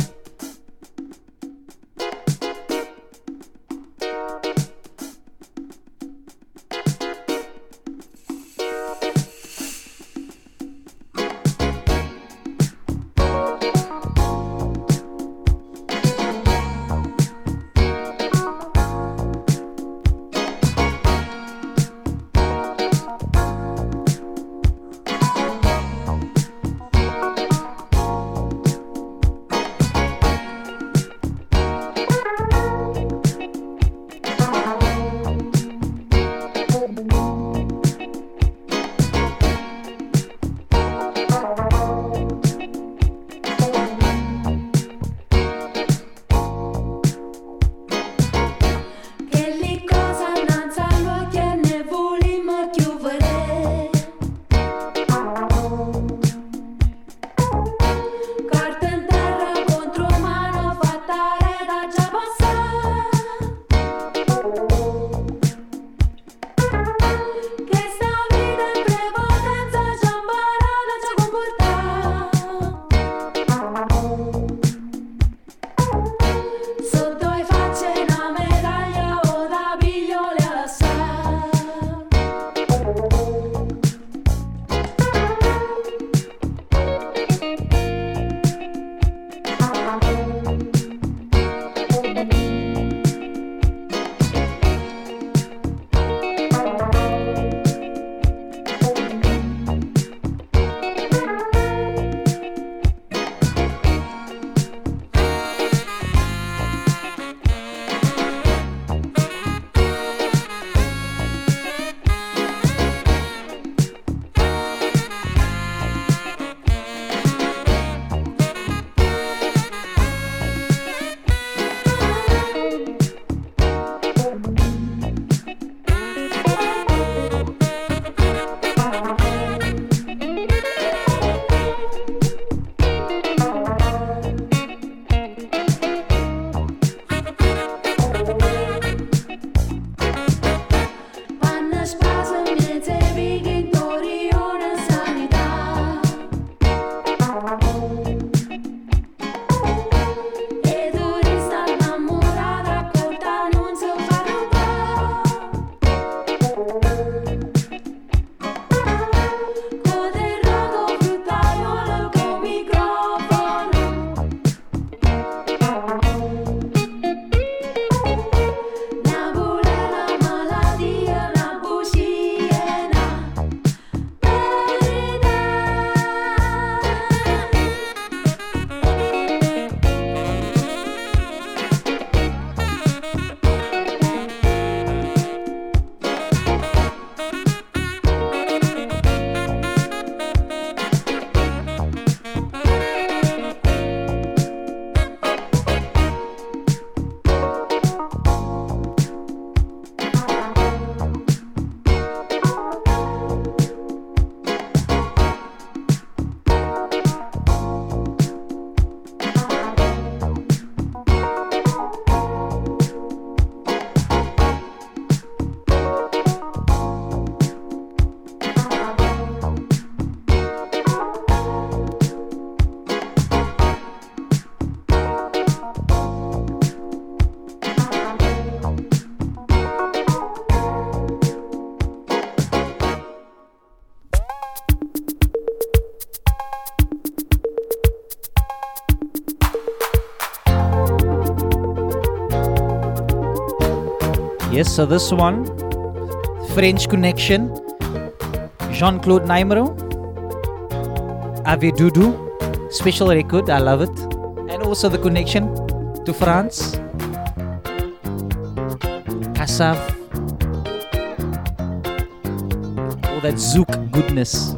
Yes, so this one, French Connection, Jean Claude Naimro, Ave Dudu, special record, I love it. And also the connection to France, Kassav, all that Zouk goodness.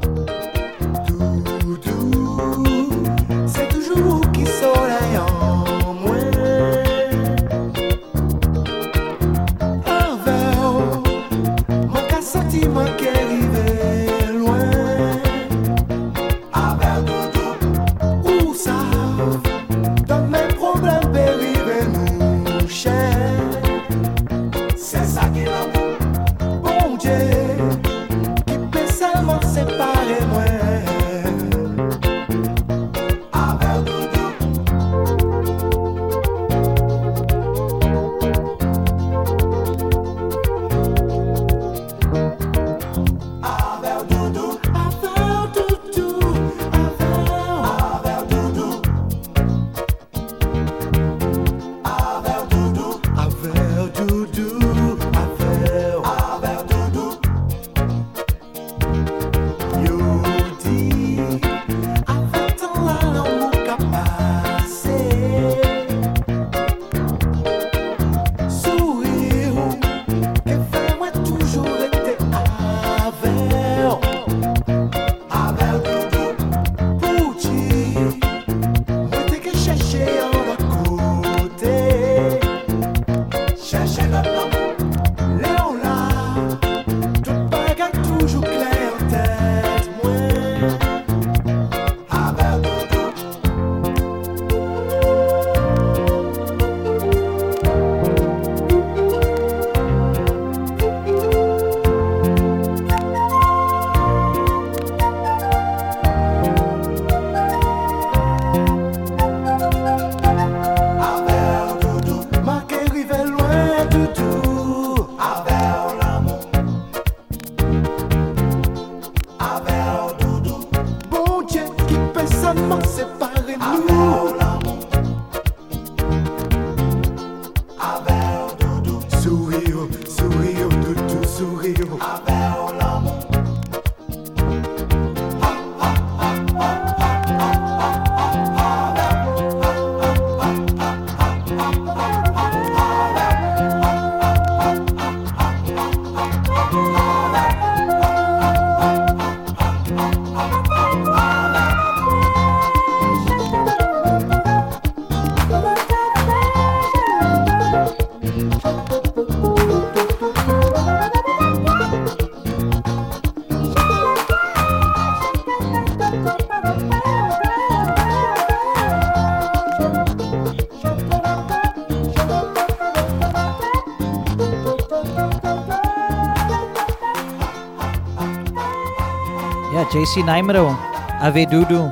JC Naimro, Ave Dudu,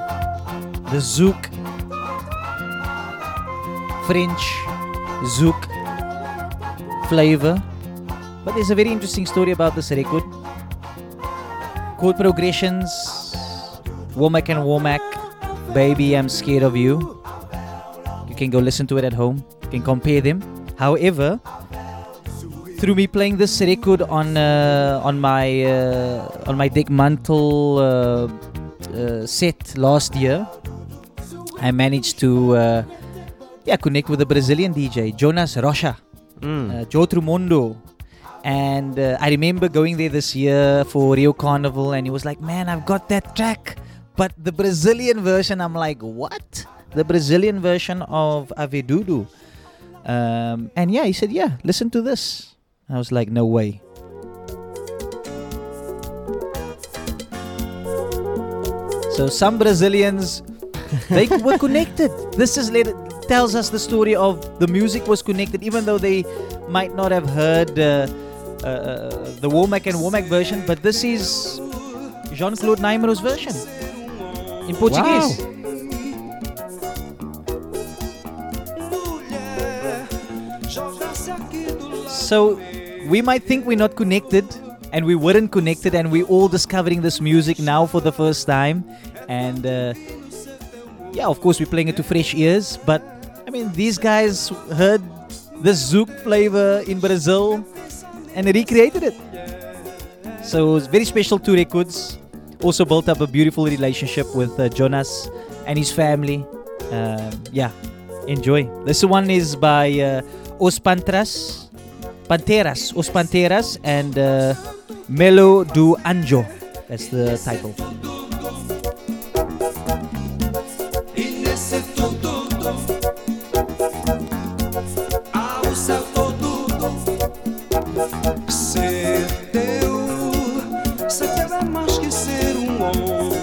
the Zouk, French Zouk flavor. But there's a very interesting story about this record. Chord progressions, Womack and Womack, Baby, I'm Scared of You. You can go listen to it at home. You can compare them. However, through me playing this record on uh, on my uh, on my Dekmantel uh, uh, set last year, I managed to uh, yeah connect with a Brazilian DJ, Jonas Rocha, Mm. uh, Joe Trumondo. And uh, I remember going there this year for Rio Carnival, and he was like, "Man, I've got that track, but the Brazilian version." I'm like, "What? The Brazilian version of Avedudu?" Um, and yeah, he said, "Yeah, listen to this." I was like, "No way." So some Brazilians, they were connected. This is let tells us the story of the music was connected, even though they might not have heard uh, uh, uh, the Womack and Womack version. But this is Jean Claude Naimro's version in Portuguese. So we might think we're not connected, and we weren't connected, and we're all discovering this music now for the first time. And uh, yeah, of course, we're playing it to fresh ears. But I mean, these guys heard the Zouk flavor in Brazil and recreated it. So it's very special to records. Also built up a beautiful relationship with uh, Jonas and his family. Um, yeah, enjoy. This one is by uh, Os Pantras, Panteras, Os Panteras, and uh, Melo do Anjo. That's the title. Ser teu, ser teu é mais que ser um homem.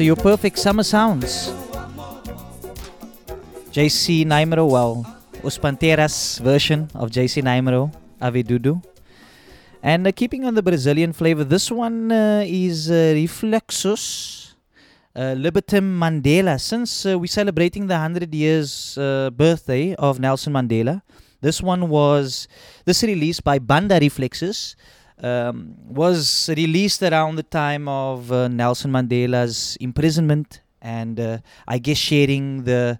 So your perfect summer sounds. JC Naimro, well, Os Panteras version of JC Naimro, Ave Dudu. And uh, keeping on the Brazilian flavor, this one uh, is uh, Reflexu's uh, Mandela. Since uh, we're celebrating the 100 years uh, birthday of Nelson Mandela, this one was this released by Banda Reflexu's. Um, was released around the time of uh, Nelson Mandela's imprisonment, and uh, I guess sharing the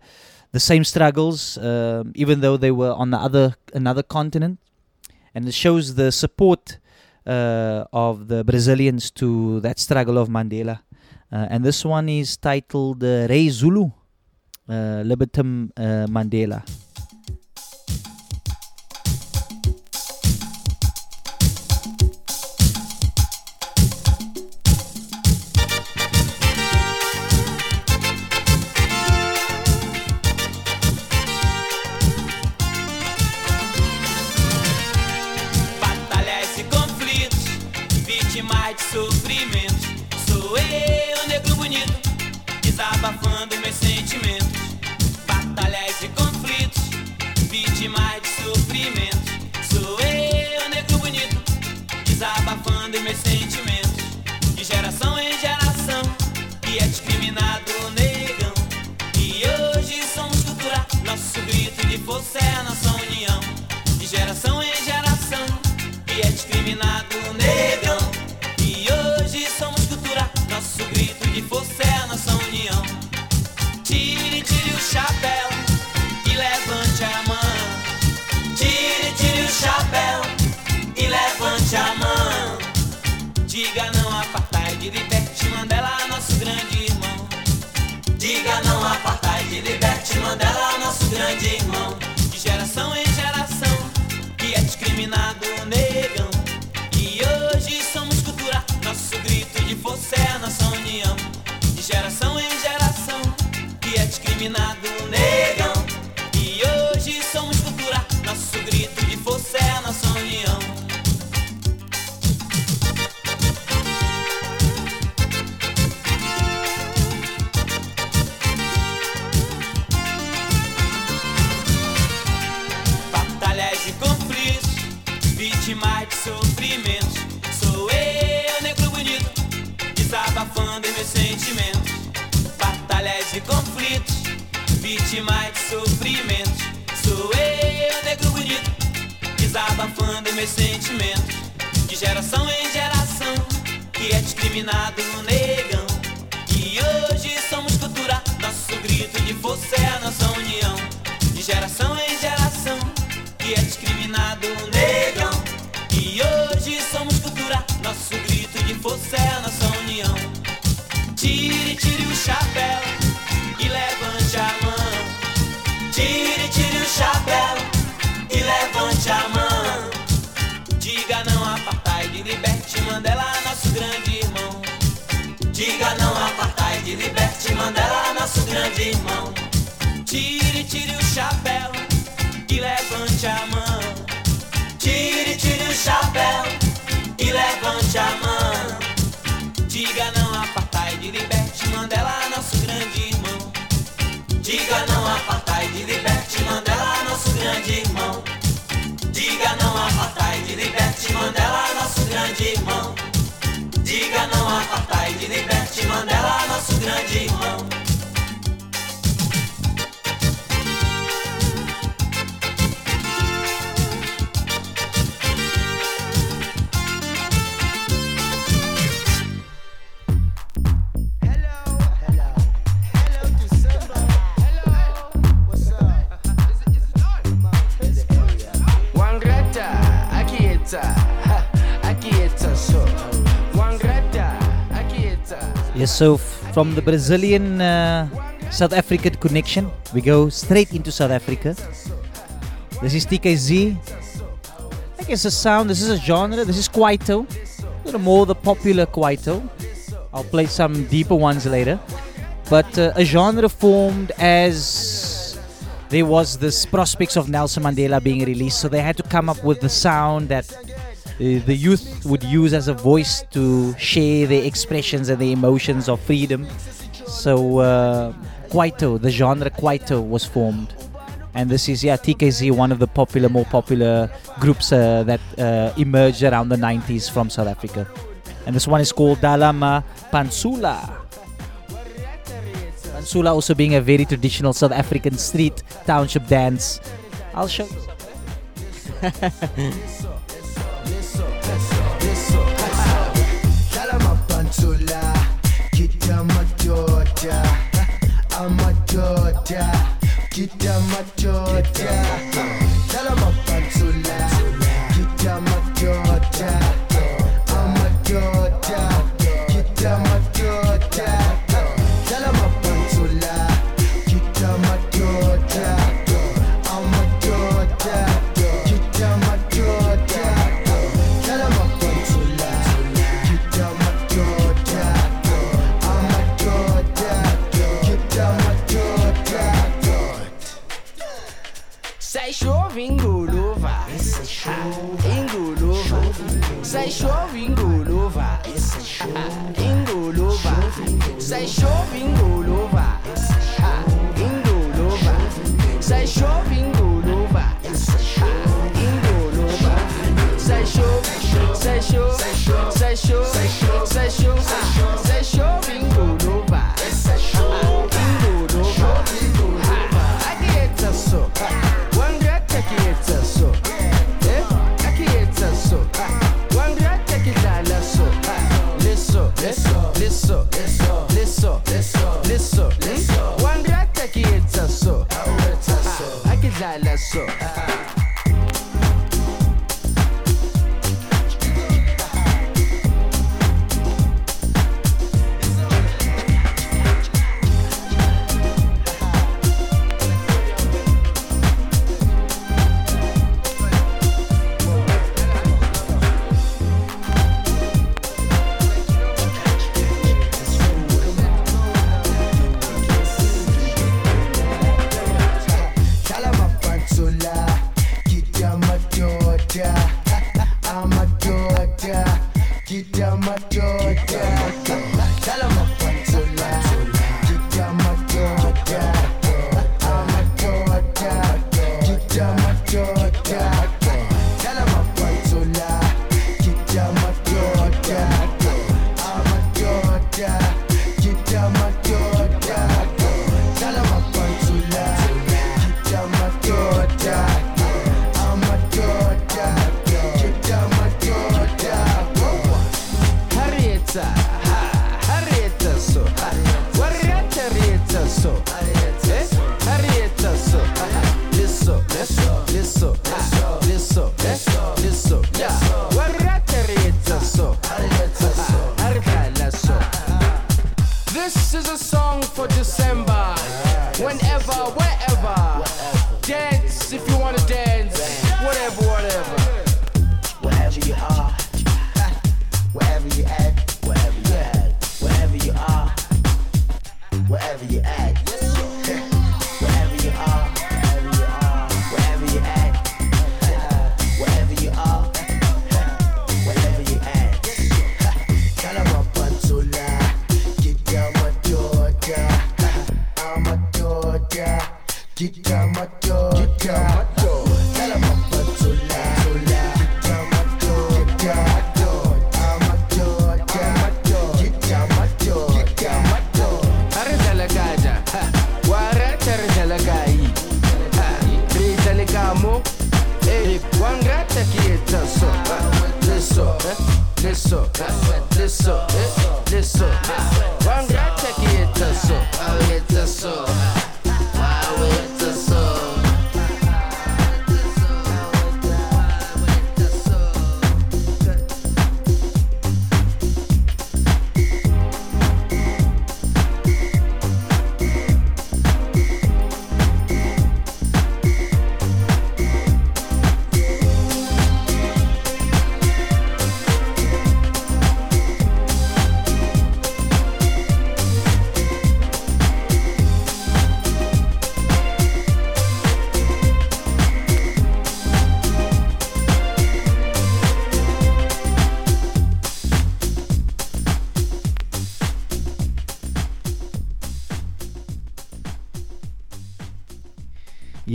the same struggles, um even though they were on the other another continent, and it shows the support uh, of the Brazilians to that struggle of Mandela. Uh, and this one is titled uh, Rei Zulu, uh, Libertem uh, Mandela. Que é discriminado negão. E hoje somos cultura, nosso grito de força é a nossa união. De geração em geração, que é discriminado negão. E hoje somos cultura, nosso grito de força Mandela, nosso grande irmão. De geração em geração, que é discriminado from the Brazilian uh, South African connection, we go straight into South Africa. This is TKZee. I guess a sound, this is a genre, this is Kwaito. A little more the popular Kwaito. I'll play some deeper ones later. But uh, a genre formed as there was this prospects of Nelson Mandela being released, so they had to come up with the sound that the youth would use as a voice to share their expressions and their emotions of freedom. So uh, Kwaito, the genre Kwaito was formed. And this is, yeah, TKZee, one of the popular, more popular groups uh, that uh, emerged around the 90s from South Africa. And this one is called Dlala Mapantsula. Pantsula also being a very traditional South African street township dance. I'll show you. Chita Machota. Tell them up.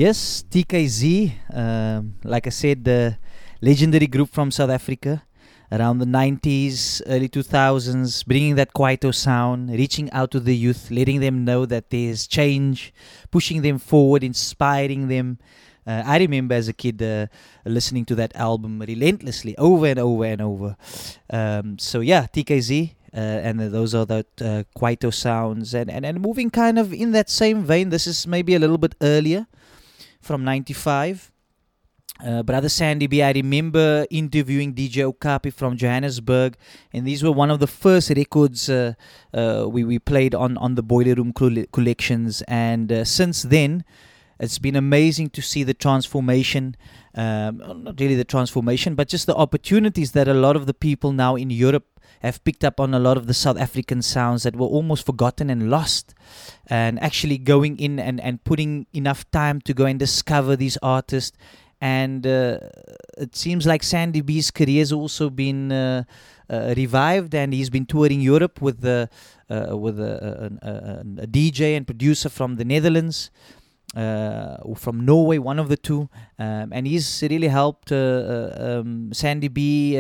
Yes, TKZee. Um, like I said, the legendary group from South Africa, around the 90s, early 2000s, bringing that Kwaito sound, reaching out to the youth, letting them know that there's change, pushing them forward, inspiring them. Uh, I remember as a kid uh, listening to that album relentlessly, over and over and over. Um, so yeah, TKZee. Uh, and those are the uh, sounds, and, and and moving kind of in that same vein. This is maybe a little bit earlier, from '95. Uh, Brother Sandy B, I remember interviewing DJ Okapi from Johannesburg, and these were one of the first records uh, uh, we, we played on, on the Boiler Room collections. And uh, since then, it's been amazing to see the transformation. Um, not really the transformation, but just the opportunities that a lot of the people now in Europe have picked up on a lot of the South African sounds that were almost forgotten and lost. And actually going in and, and putting enough time to go and discover these artists and uh, it seems like Sandy B's career has also been uh, uh, revived, and he's been touring Europe with the uh, with a, a, a, a DJ and producer from the Netherlands. Uh, from Norway, one of the two, um, and he's really helped uh, uh, um, Sandy B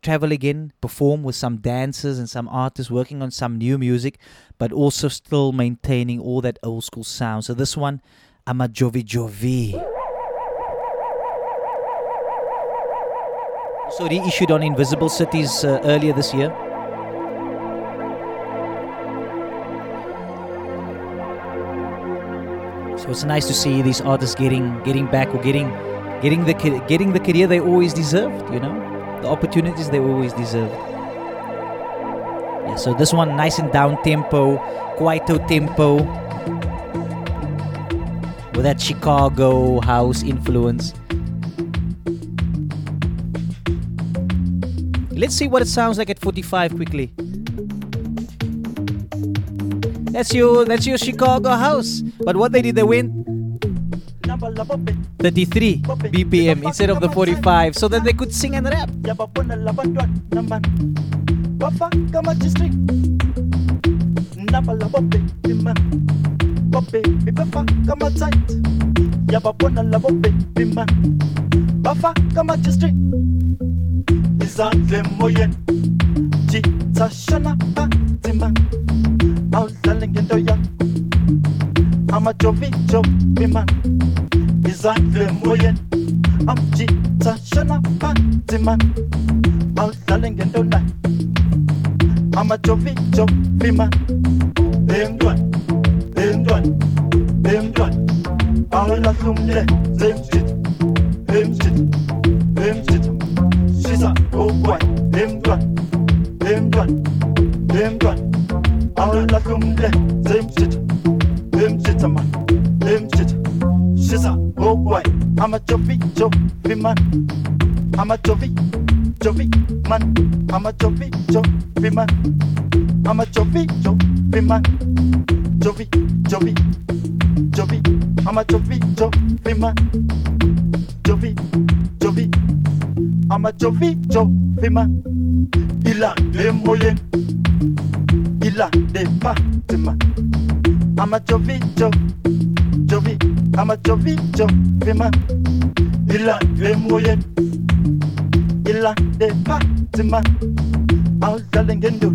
travel again, perform with some dancers and some artists, working on some new music, but also still maintaining all that old school sound. So this one, I'm a Jovi Jovi. Also reissued on Invisible Cities uh, earlier this year. So it's nice to see these artists getting getting back or getting getting the getting the career they always deserved. You know, the opportunities they always deserved. Yeah. So this one nice and down tempo, Kwaito tempo, with that Chicago house influence. Let's see what it sounds like at 45 quickly. That's your that's your Chicago house. But what they did, they went 33 BPM instead of the 45, so that they could sing and rap. izandla emoyeni jitsashana phanzima awudlale ngento yam amajovijovi man. Izandla emoyeni amjitsashana phanzima awudlale ngento nayo amajovijovi man. Bemntwana bemntwana bemntwana awulahle umlenze emjitha emjitha shisa ogwayi bemntwana bemntwana bemntwana Aula kumle Zim shit Him shit man Him shit. Shisa go oh boy I'm a choppy choppy man. I'm a choppy choppy man. I'm a choppy choppy man. I'm a choppy choppy man. Choppy choppy choppy I'm a choppy choppy man. Choppy choppy I'm a choppy choppy man Il a les moyens il a des bâtiments. I'm a choppy chop, choppy, I'm a choppy choppy man. Il a les moyens, il a des bâtiments. I'll darling and do.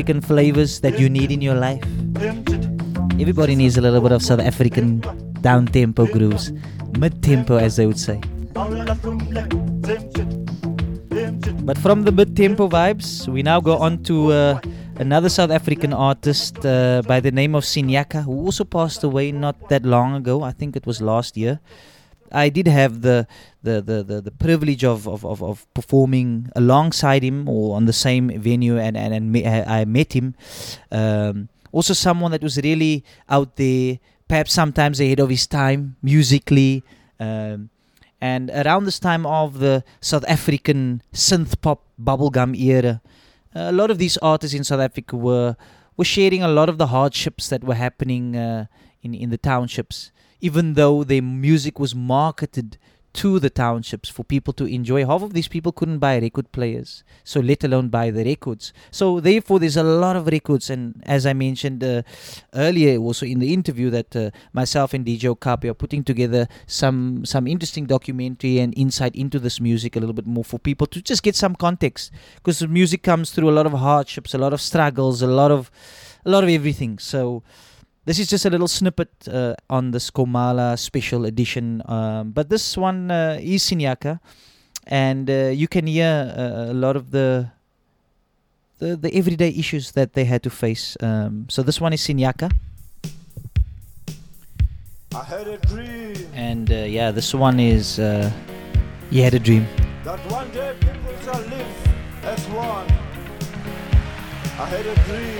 African flavors that you need in your life. Everybody needs a little bit of South African down tempo grooves, mid tempo as they would say. But from the mid tempo vibes, we now go on to uh, another South African artist uh, by the name of Sinyaka, who also passed away not that long ago. I think it was last year. I did have the the, the, the, the privilege of, of, of, of performing alongside him or on the same venue, and, and, and me, I met him. Um, also, someone that was really out there, perhaps sometimes ahead of his time musically. Um, and around this time of the South African synth pop bubblegum era, a lot of these artists in South Africa were were sharing a lot of the hardships that were happening uh, in in the townships. Even though their music was marketed to the townships for people to enjoy, half of these people couldn't buy record players, so let alone buy the records. So therefore, there's a lot of records, and as I mentioned uh, earlier, also in the interview, that uh, myself and DJ Okapi are putting together some some interesting documentary and insight into this music a little bit more for people to just get some context, because music comes through a lot of hardships, a lot of struggles, a lot of a lot of everything. So this is just a little snippet uh, on this Komala special edition. Um, but this one uh, is Sinyaka. and uh, you can hear uh, a lot of the, the the everyday issues that they had to face. Um, so this one is Sinyaka, I had a dream and uh, yeah, this one is uh, he had a dream. that one day people shall live as one. I had a dream.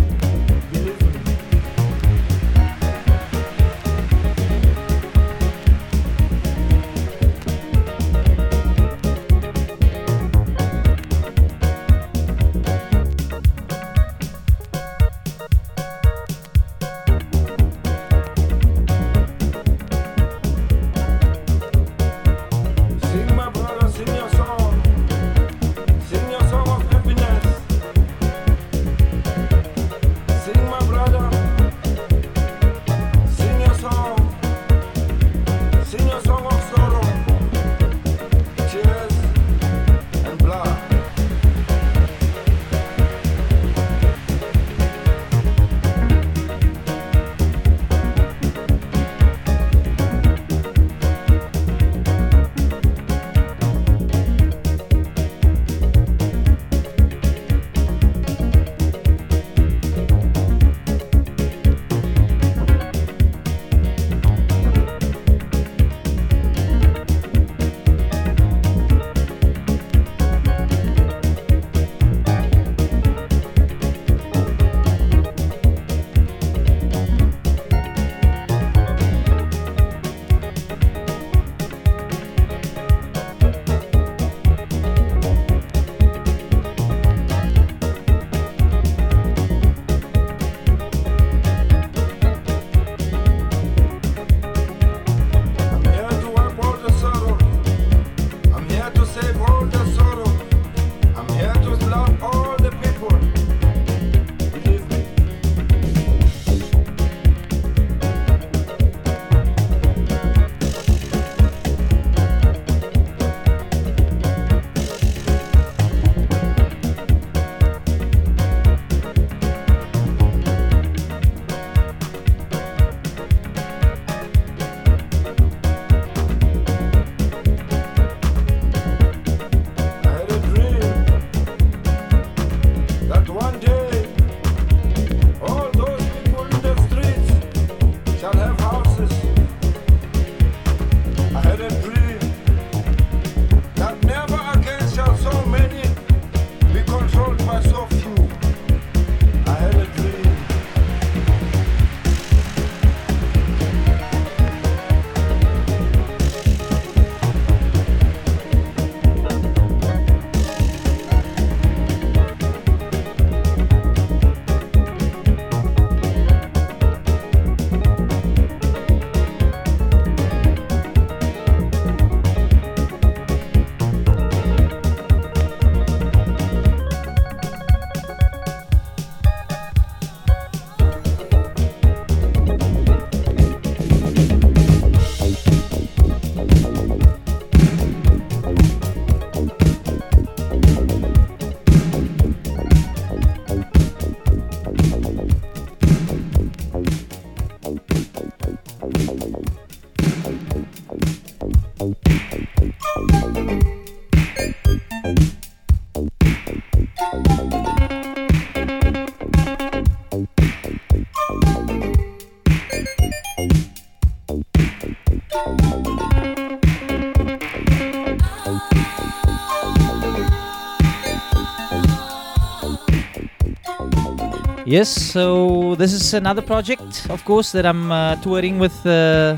Yes, so this is another project, of course, that I'm uh, touring with uh,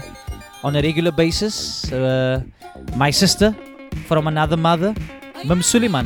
on a regular basis. Uh, my sister from another mother, Mim Suleiman.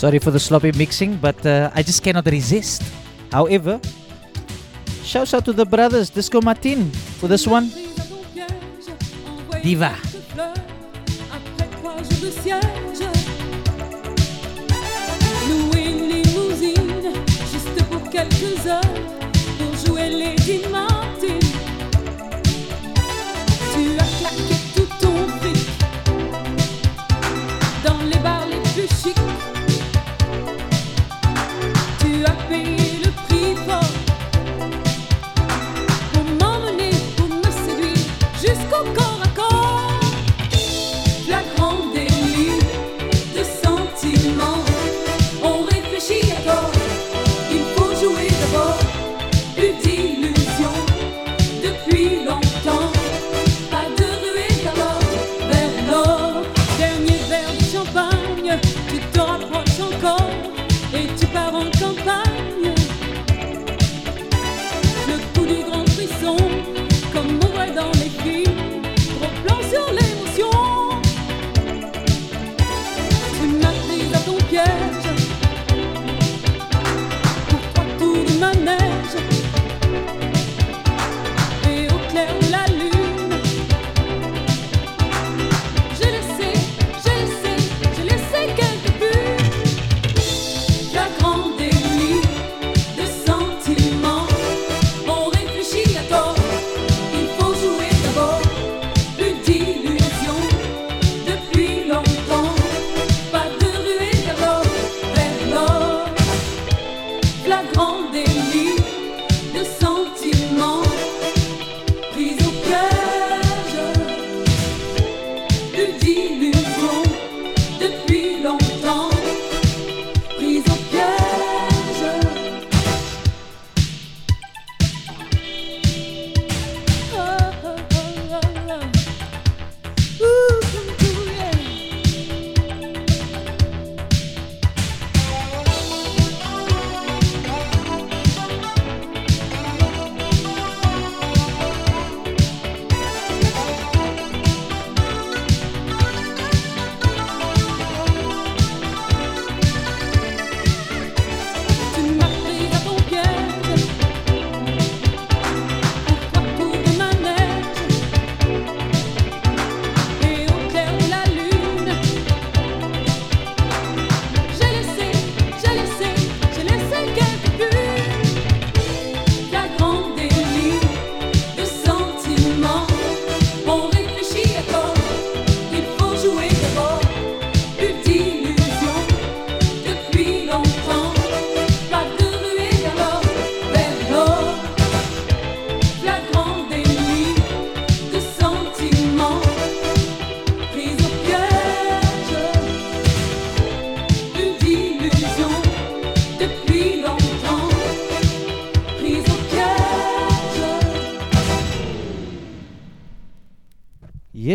Sorry for the sloppy mixing, but uh, I just cannot resist. However, shouts out to the brothers Disco Martin for this one. Diva. Quelques heures pour jouer les Martin.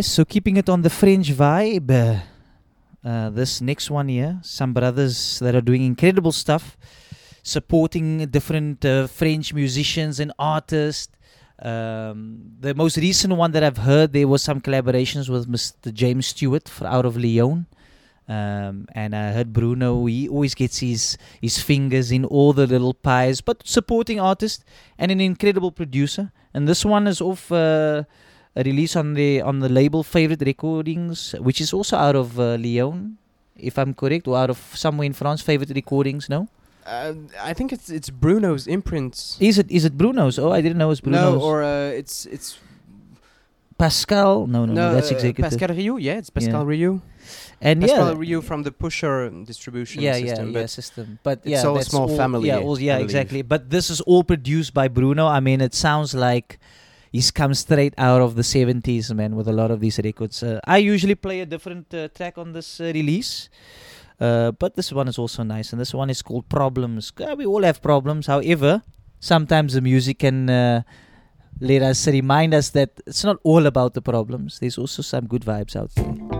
So keeping it on the French vibe. uh, this next one here, some brothers that are doing incredible stuff, supporting different uh, French musicians and artists. Um, the most recent one that I've heard, there was some collaborations with Mr. James Stewart f- out of Lyon. Um, and I heard Bruno, he always gets his, his fingers in all the little pies, but supporting artist and an incredible producer. And this one is off uh, a release on the on the label Favorite Recordings, which is also out of uh, Lyon, if I'm correct, or out of somewhere in France. Favorite Recordings, no? Uh, I think it's it's Bruno's imprints. Is it is it Bruno's? Oh, I didn't know it was Bruno's. No, or uh, it's it's Pascal? No, no, no, that's uh, executive. Pascal Rioux. Yeah, it's Pascal Yeah. Rioux. and Pascal yeah, from the Pusher distribution yeah, system. yeah, but yeah, system. But it's yeah, all a small family, Yeah, all, yeah, exactly. But this is all produced by Bruno. I mean, it sounds like he's come straight out of the 70s, man, with a lot of these records. Uh, I usually play a different uh, track on this uh, release. Uh, but this one is also nice, and this one is called Problems. Uh, we all have problems. However, sometimes the music can let us remind us that it's not all about the problems. There's also some good vibes out there.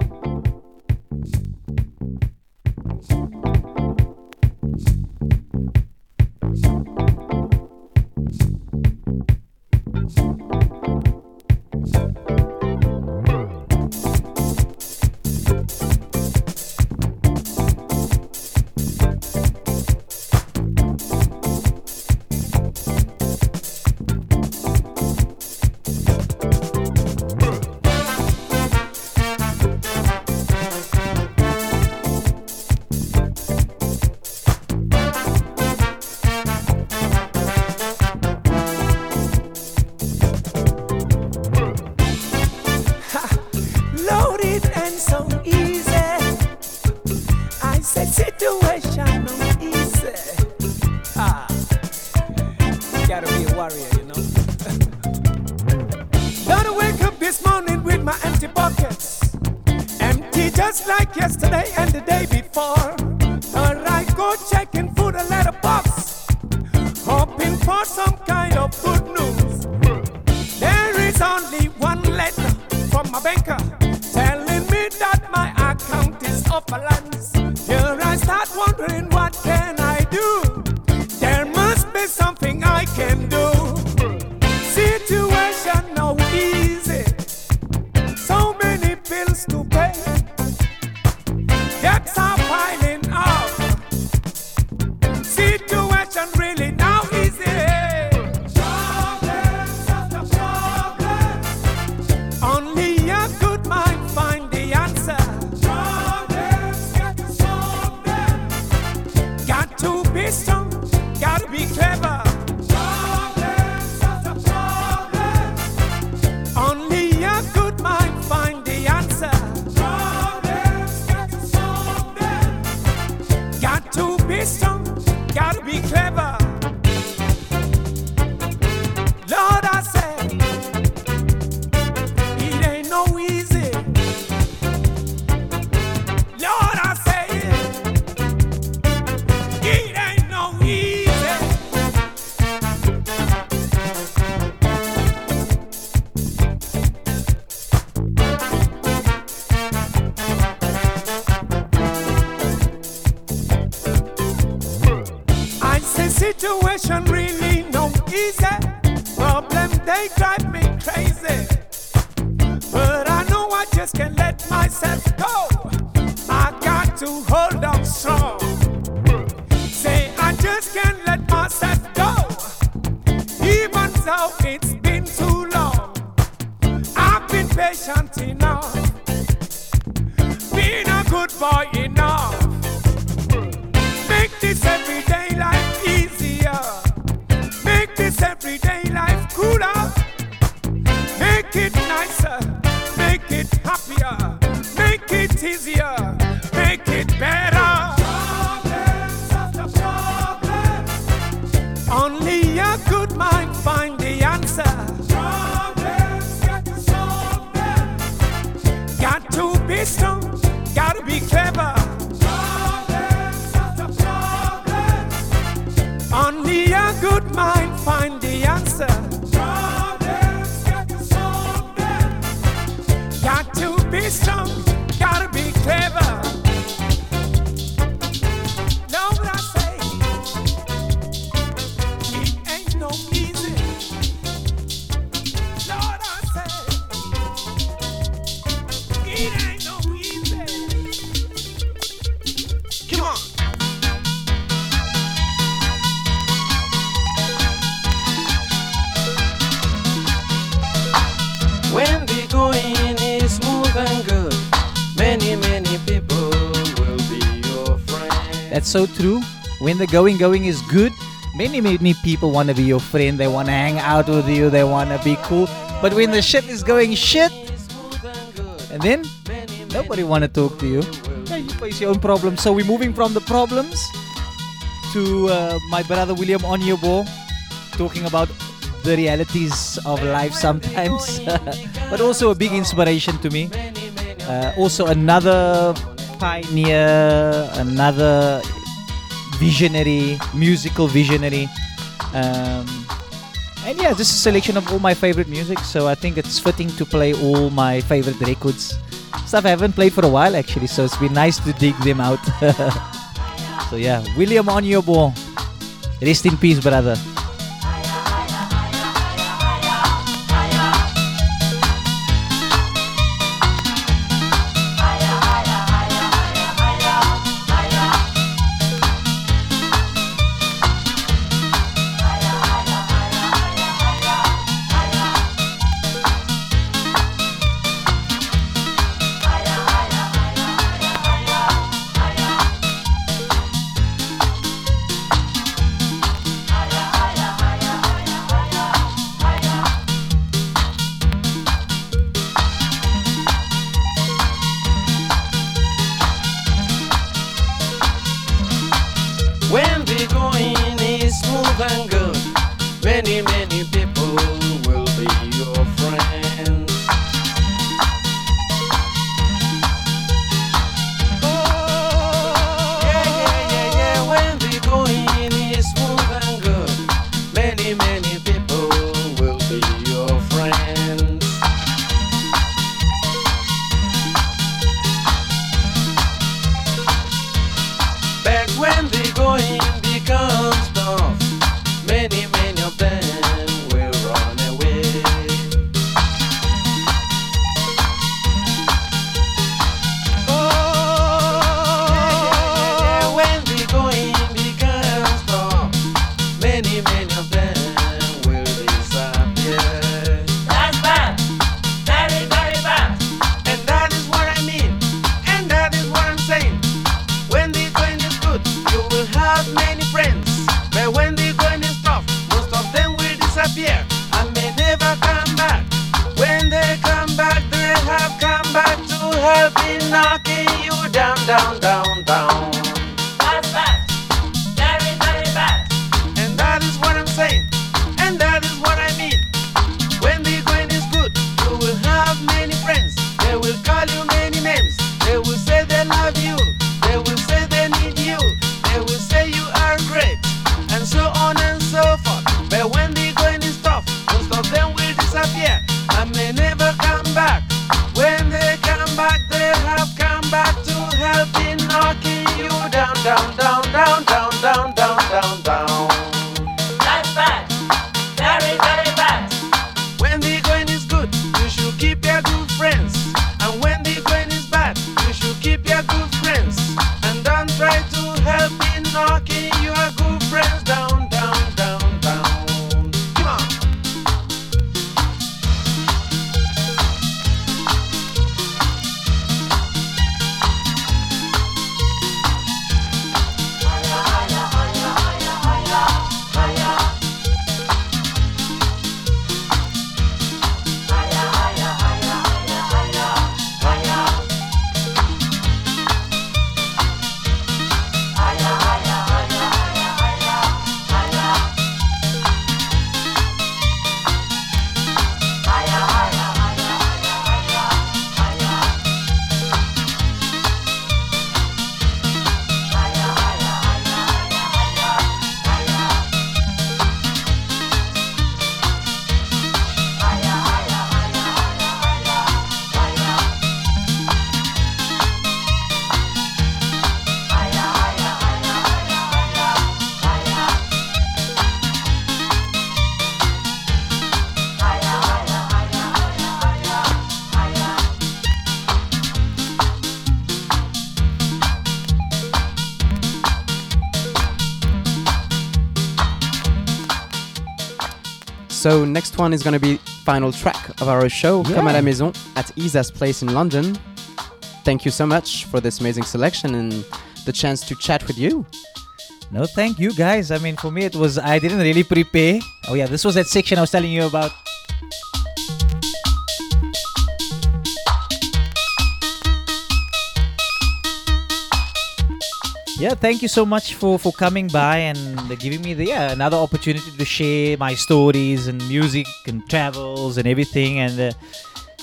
That's so true. When the going going is good, many many people want to be your friend. They want to hang out with you. They want to be cool. But when the shit is going shit, and then nobody want to talk to you. Yeah, you face your own problems. So we're moving from the problems to uh, my brother William Onyeabor talking about the realities of life sometimes, but also a big inspiration to me. Uh, also another pioneer, another visionary, musical visionary. Um, and yeah, just a selection of all my favorite music. So I think it's fitting to play all my favorite records. Stuff I haven't played for a while actually, so it's been nice to dig them out. so yeah, William Onyeabor. Rest in peace, brother. So next one is gonna be final track of our show, Comme à la maison, at Esa's place in London. Thank you so much for this amazing selection and the chance to chat with you. No, thank you guys. I mean, for me, it was I didn't really prepare. Oh yeah, this was that section I was telling you about. Yeah, thank you so much for for coming by and giving me the yeah another opportunity to share my stories and music and travels and everything and. Uh,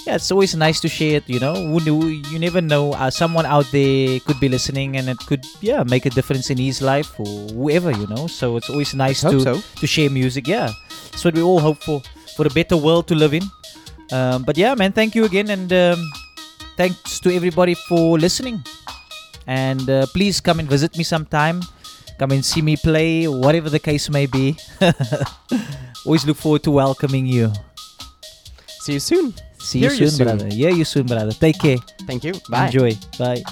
yeah, it's always nice to share it. You know, you never know. Uh, someone out there could be listening, and it could yeah make a difference in his life or whoever. You know, so it's always nice to so. to share music. Yeah, that's what we all hope for for a better world to live in. Um, but yeah, man, thank you again, and um, thanks to everybody for listening. And uh, please come and visit me sometime. Come and see me play, whatever the case may be. always look forward to welcoming you. See you soon. See Hear you you soon, soon. brother. Yeah, you soon, brother. Take care. Thank you. Bye. Enjoy. Bye.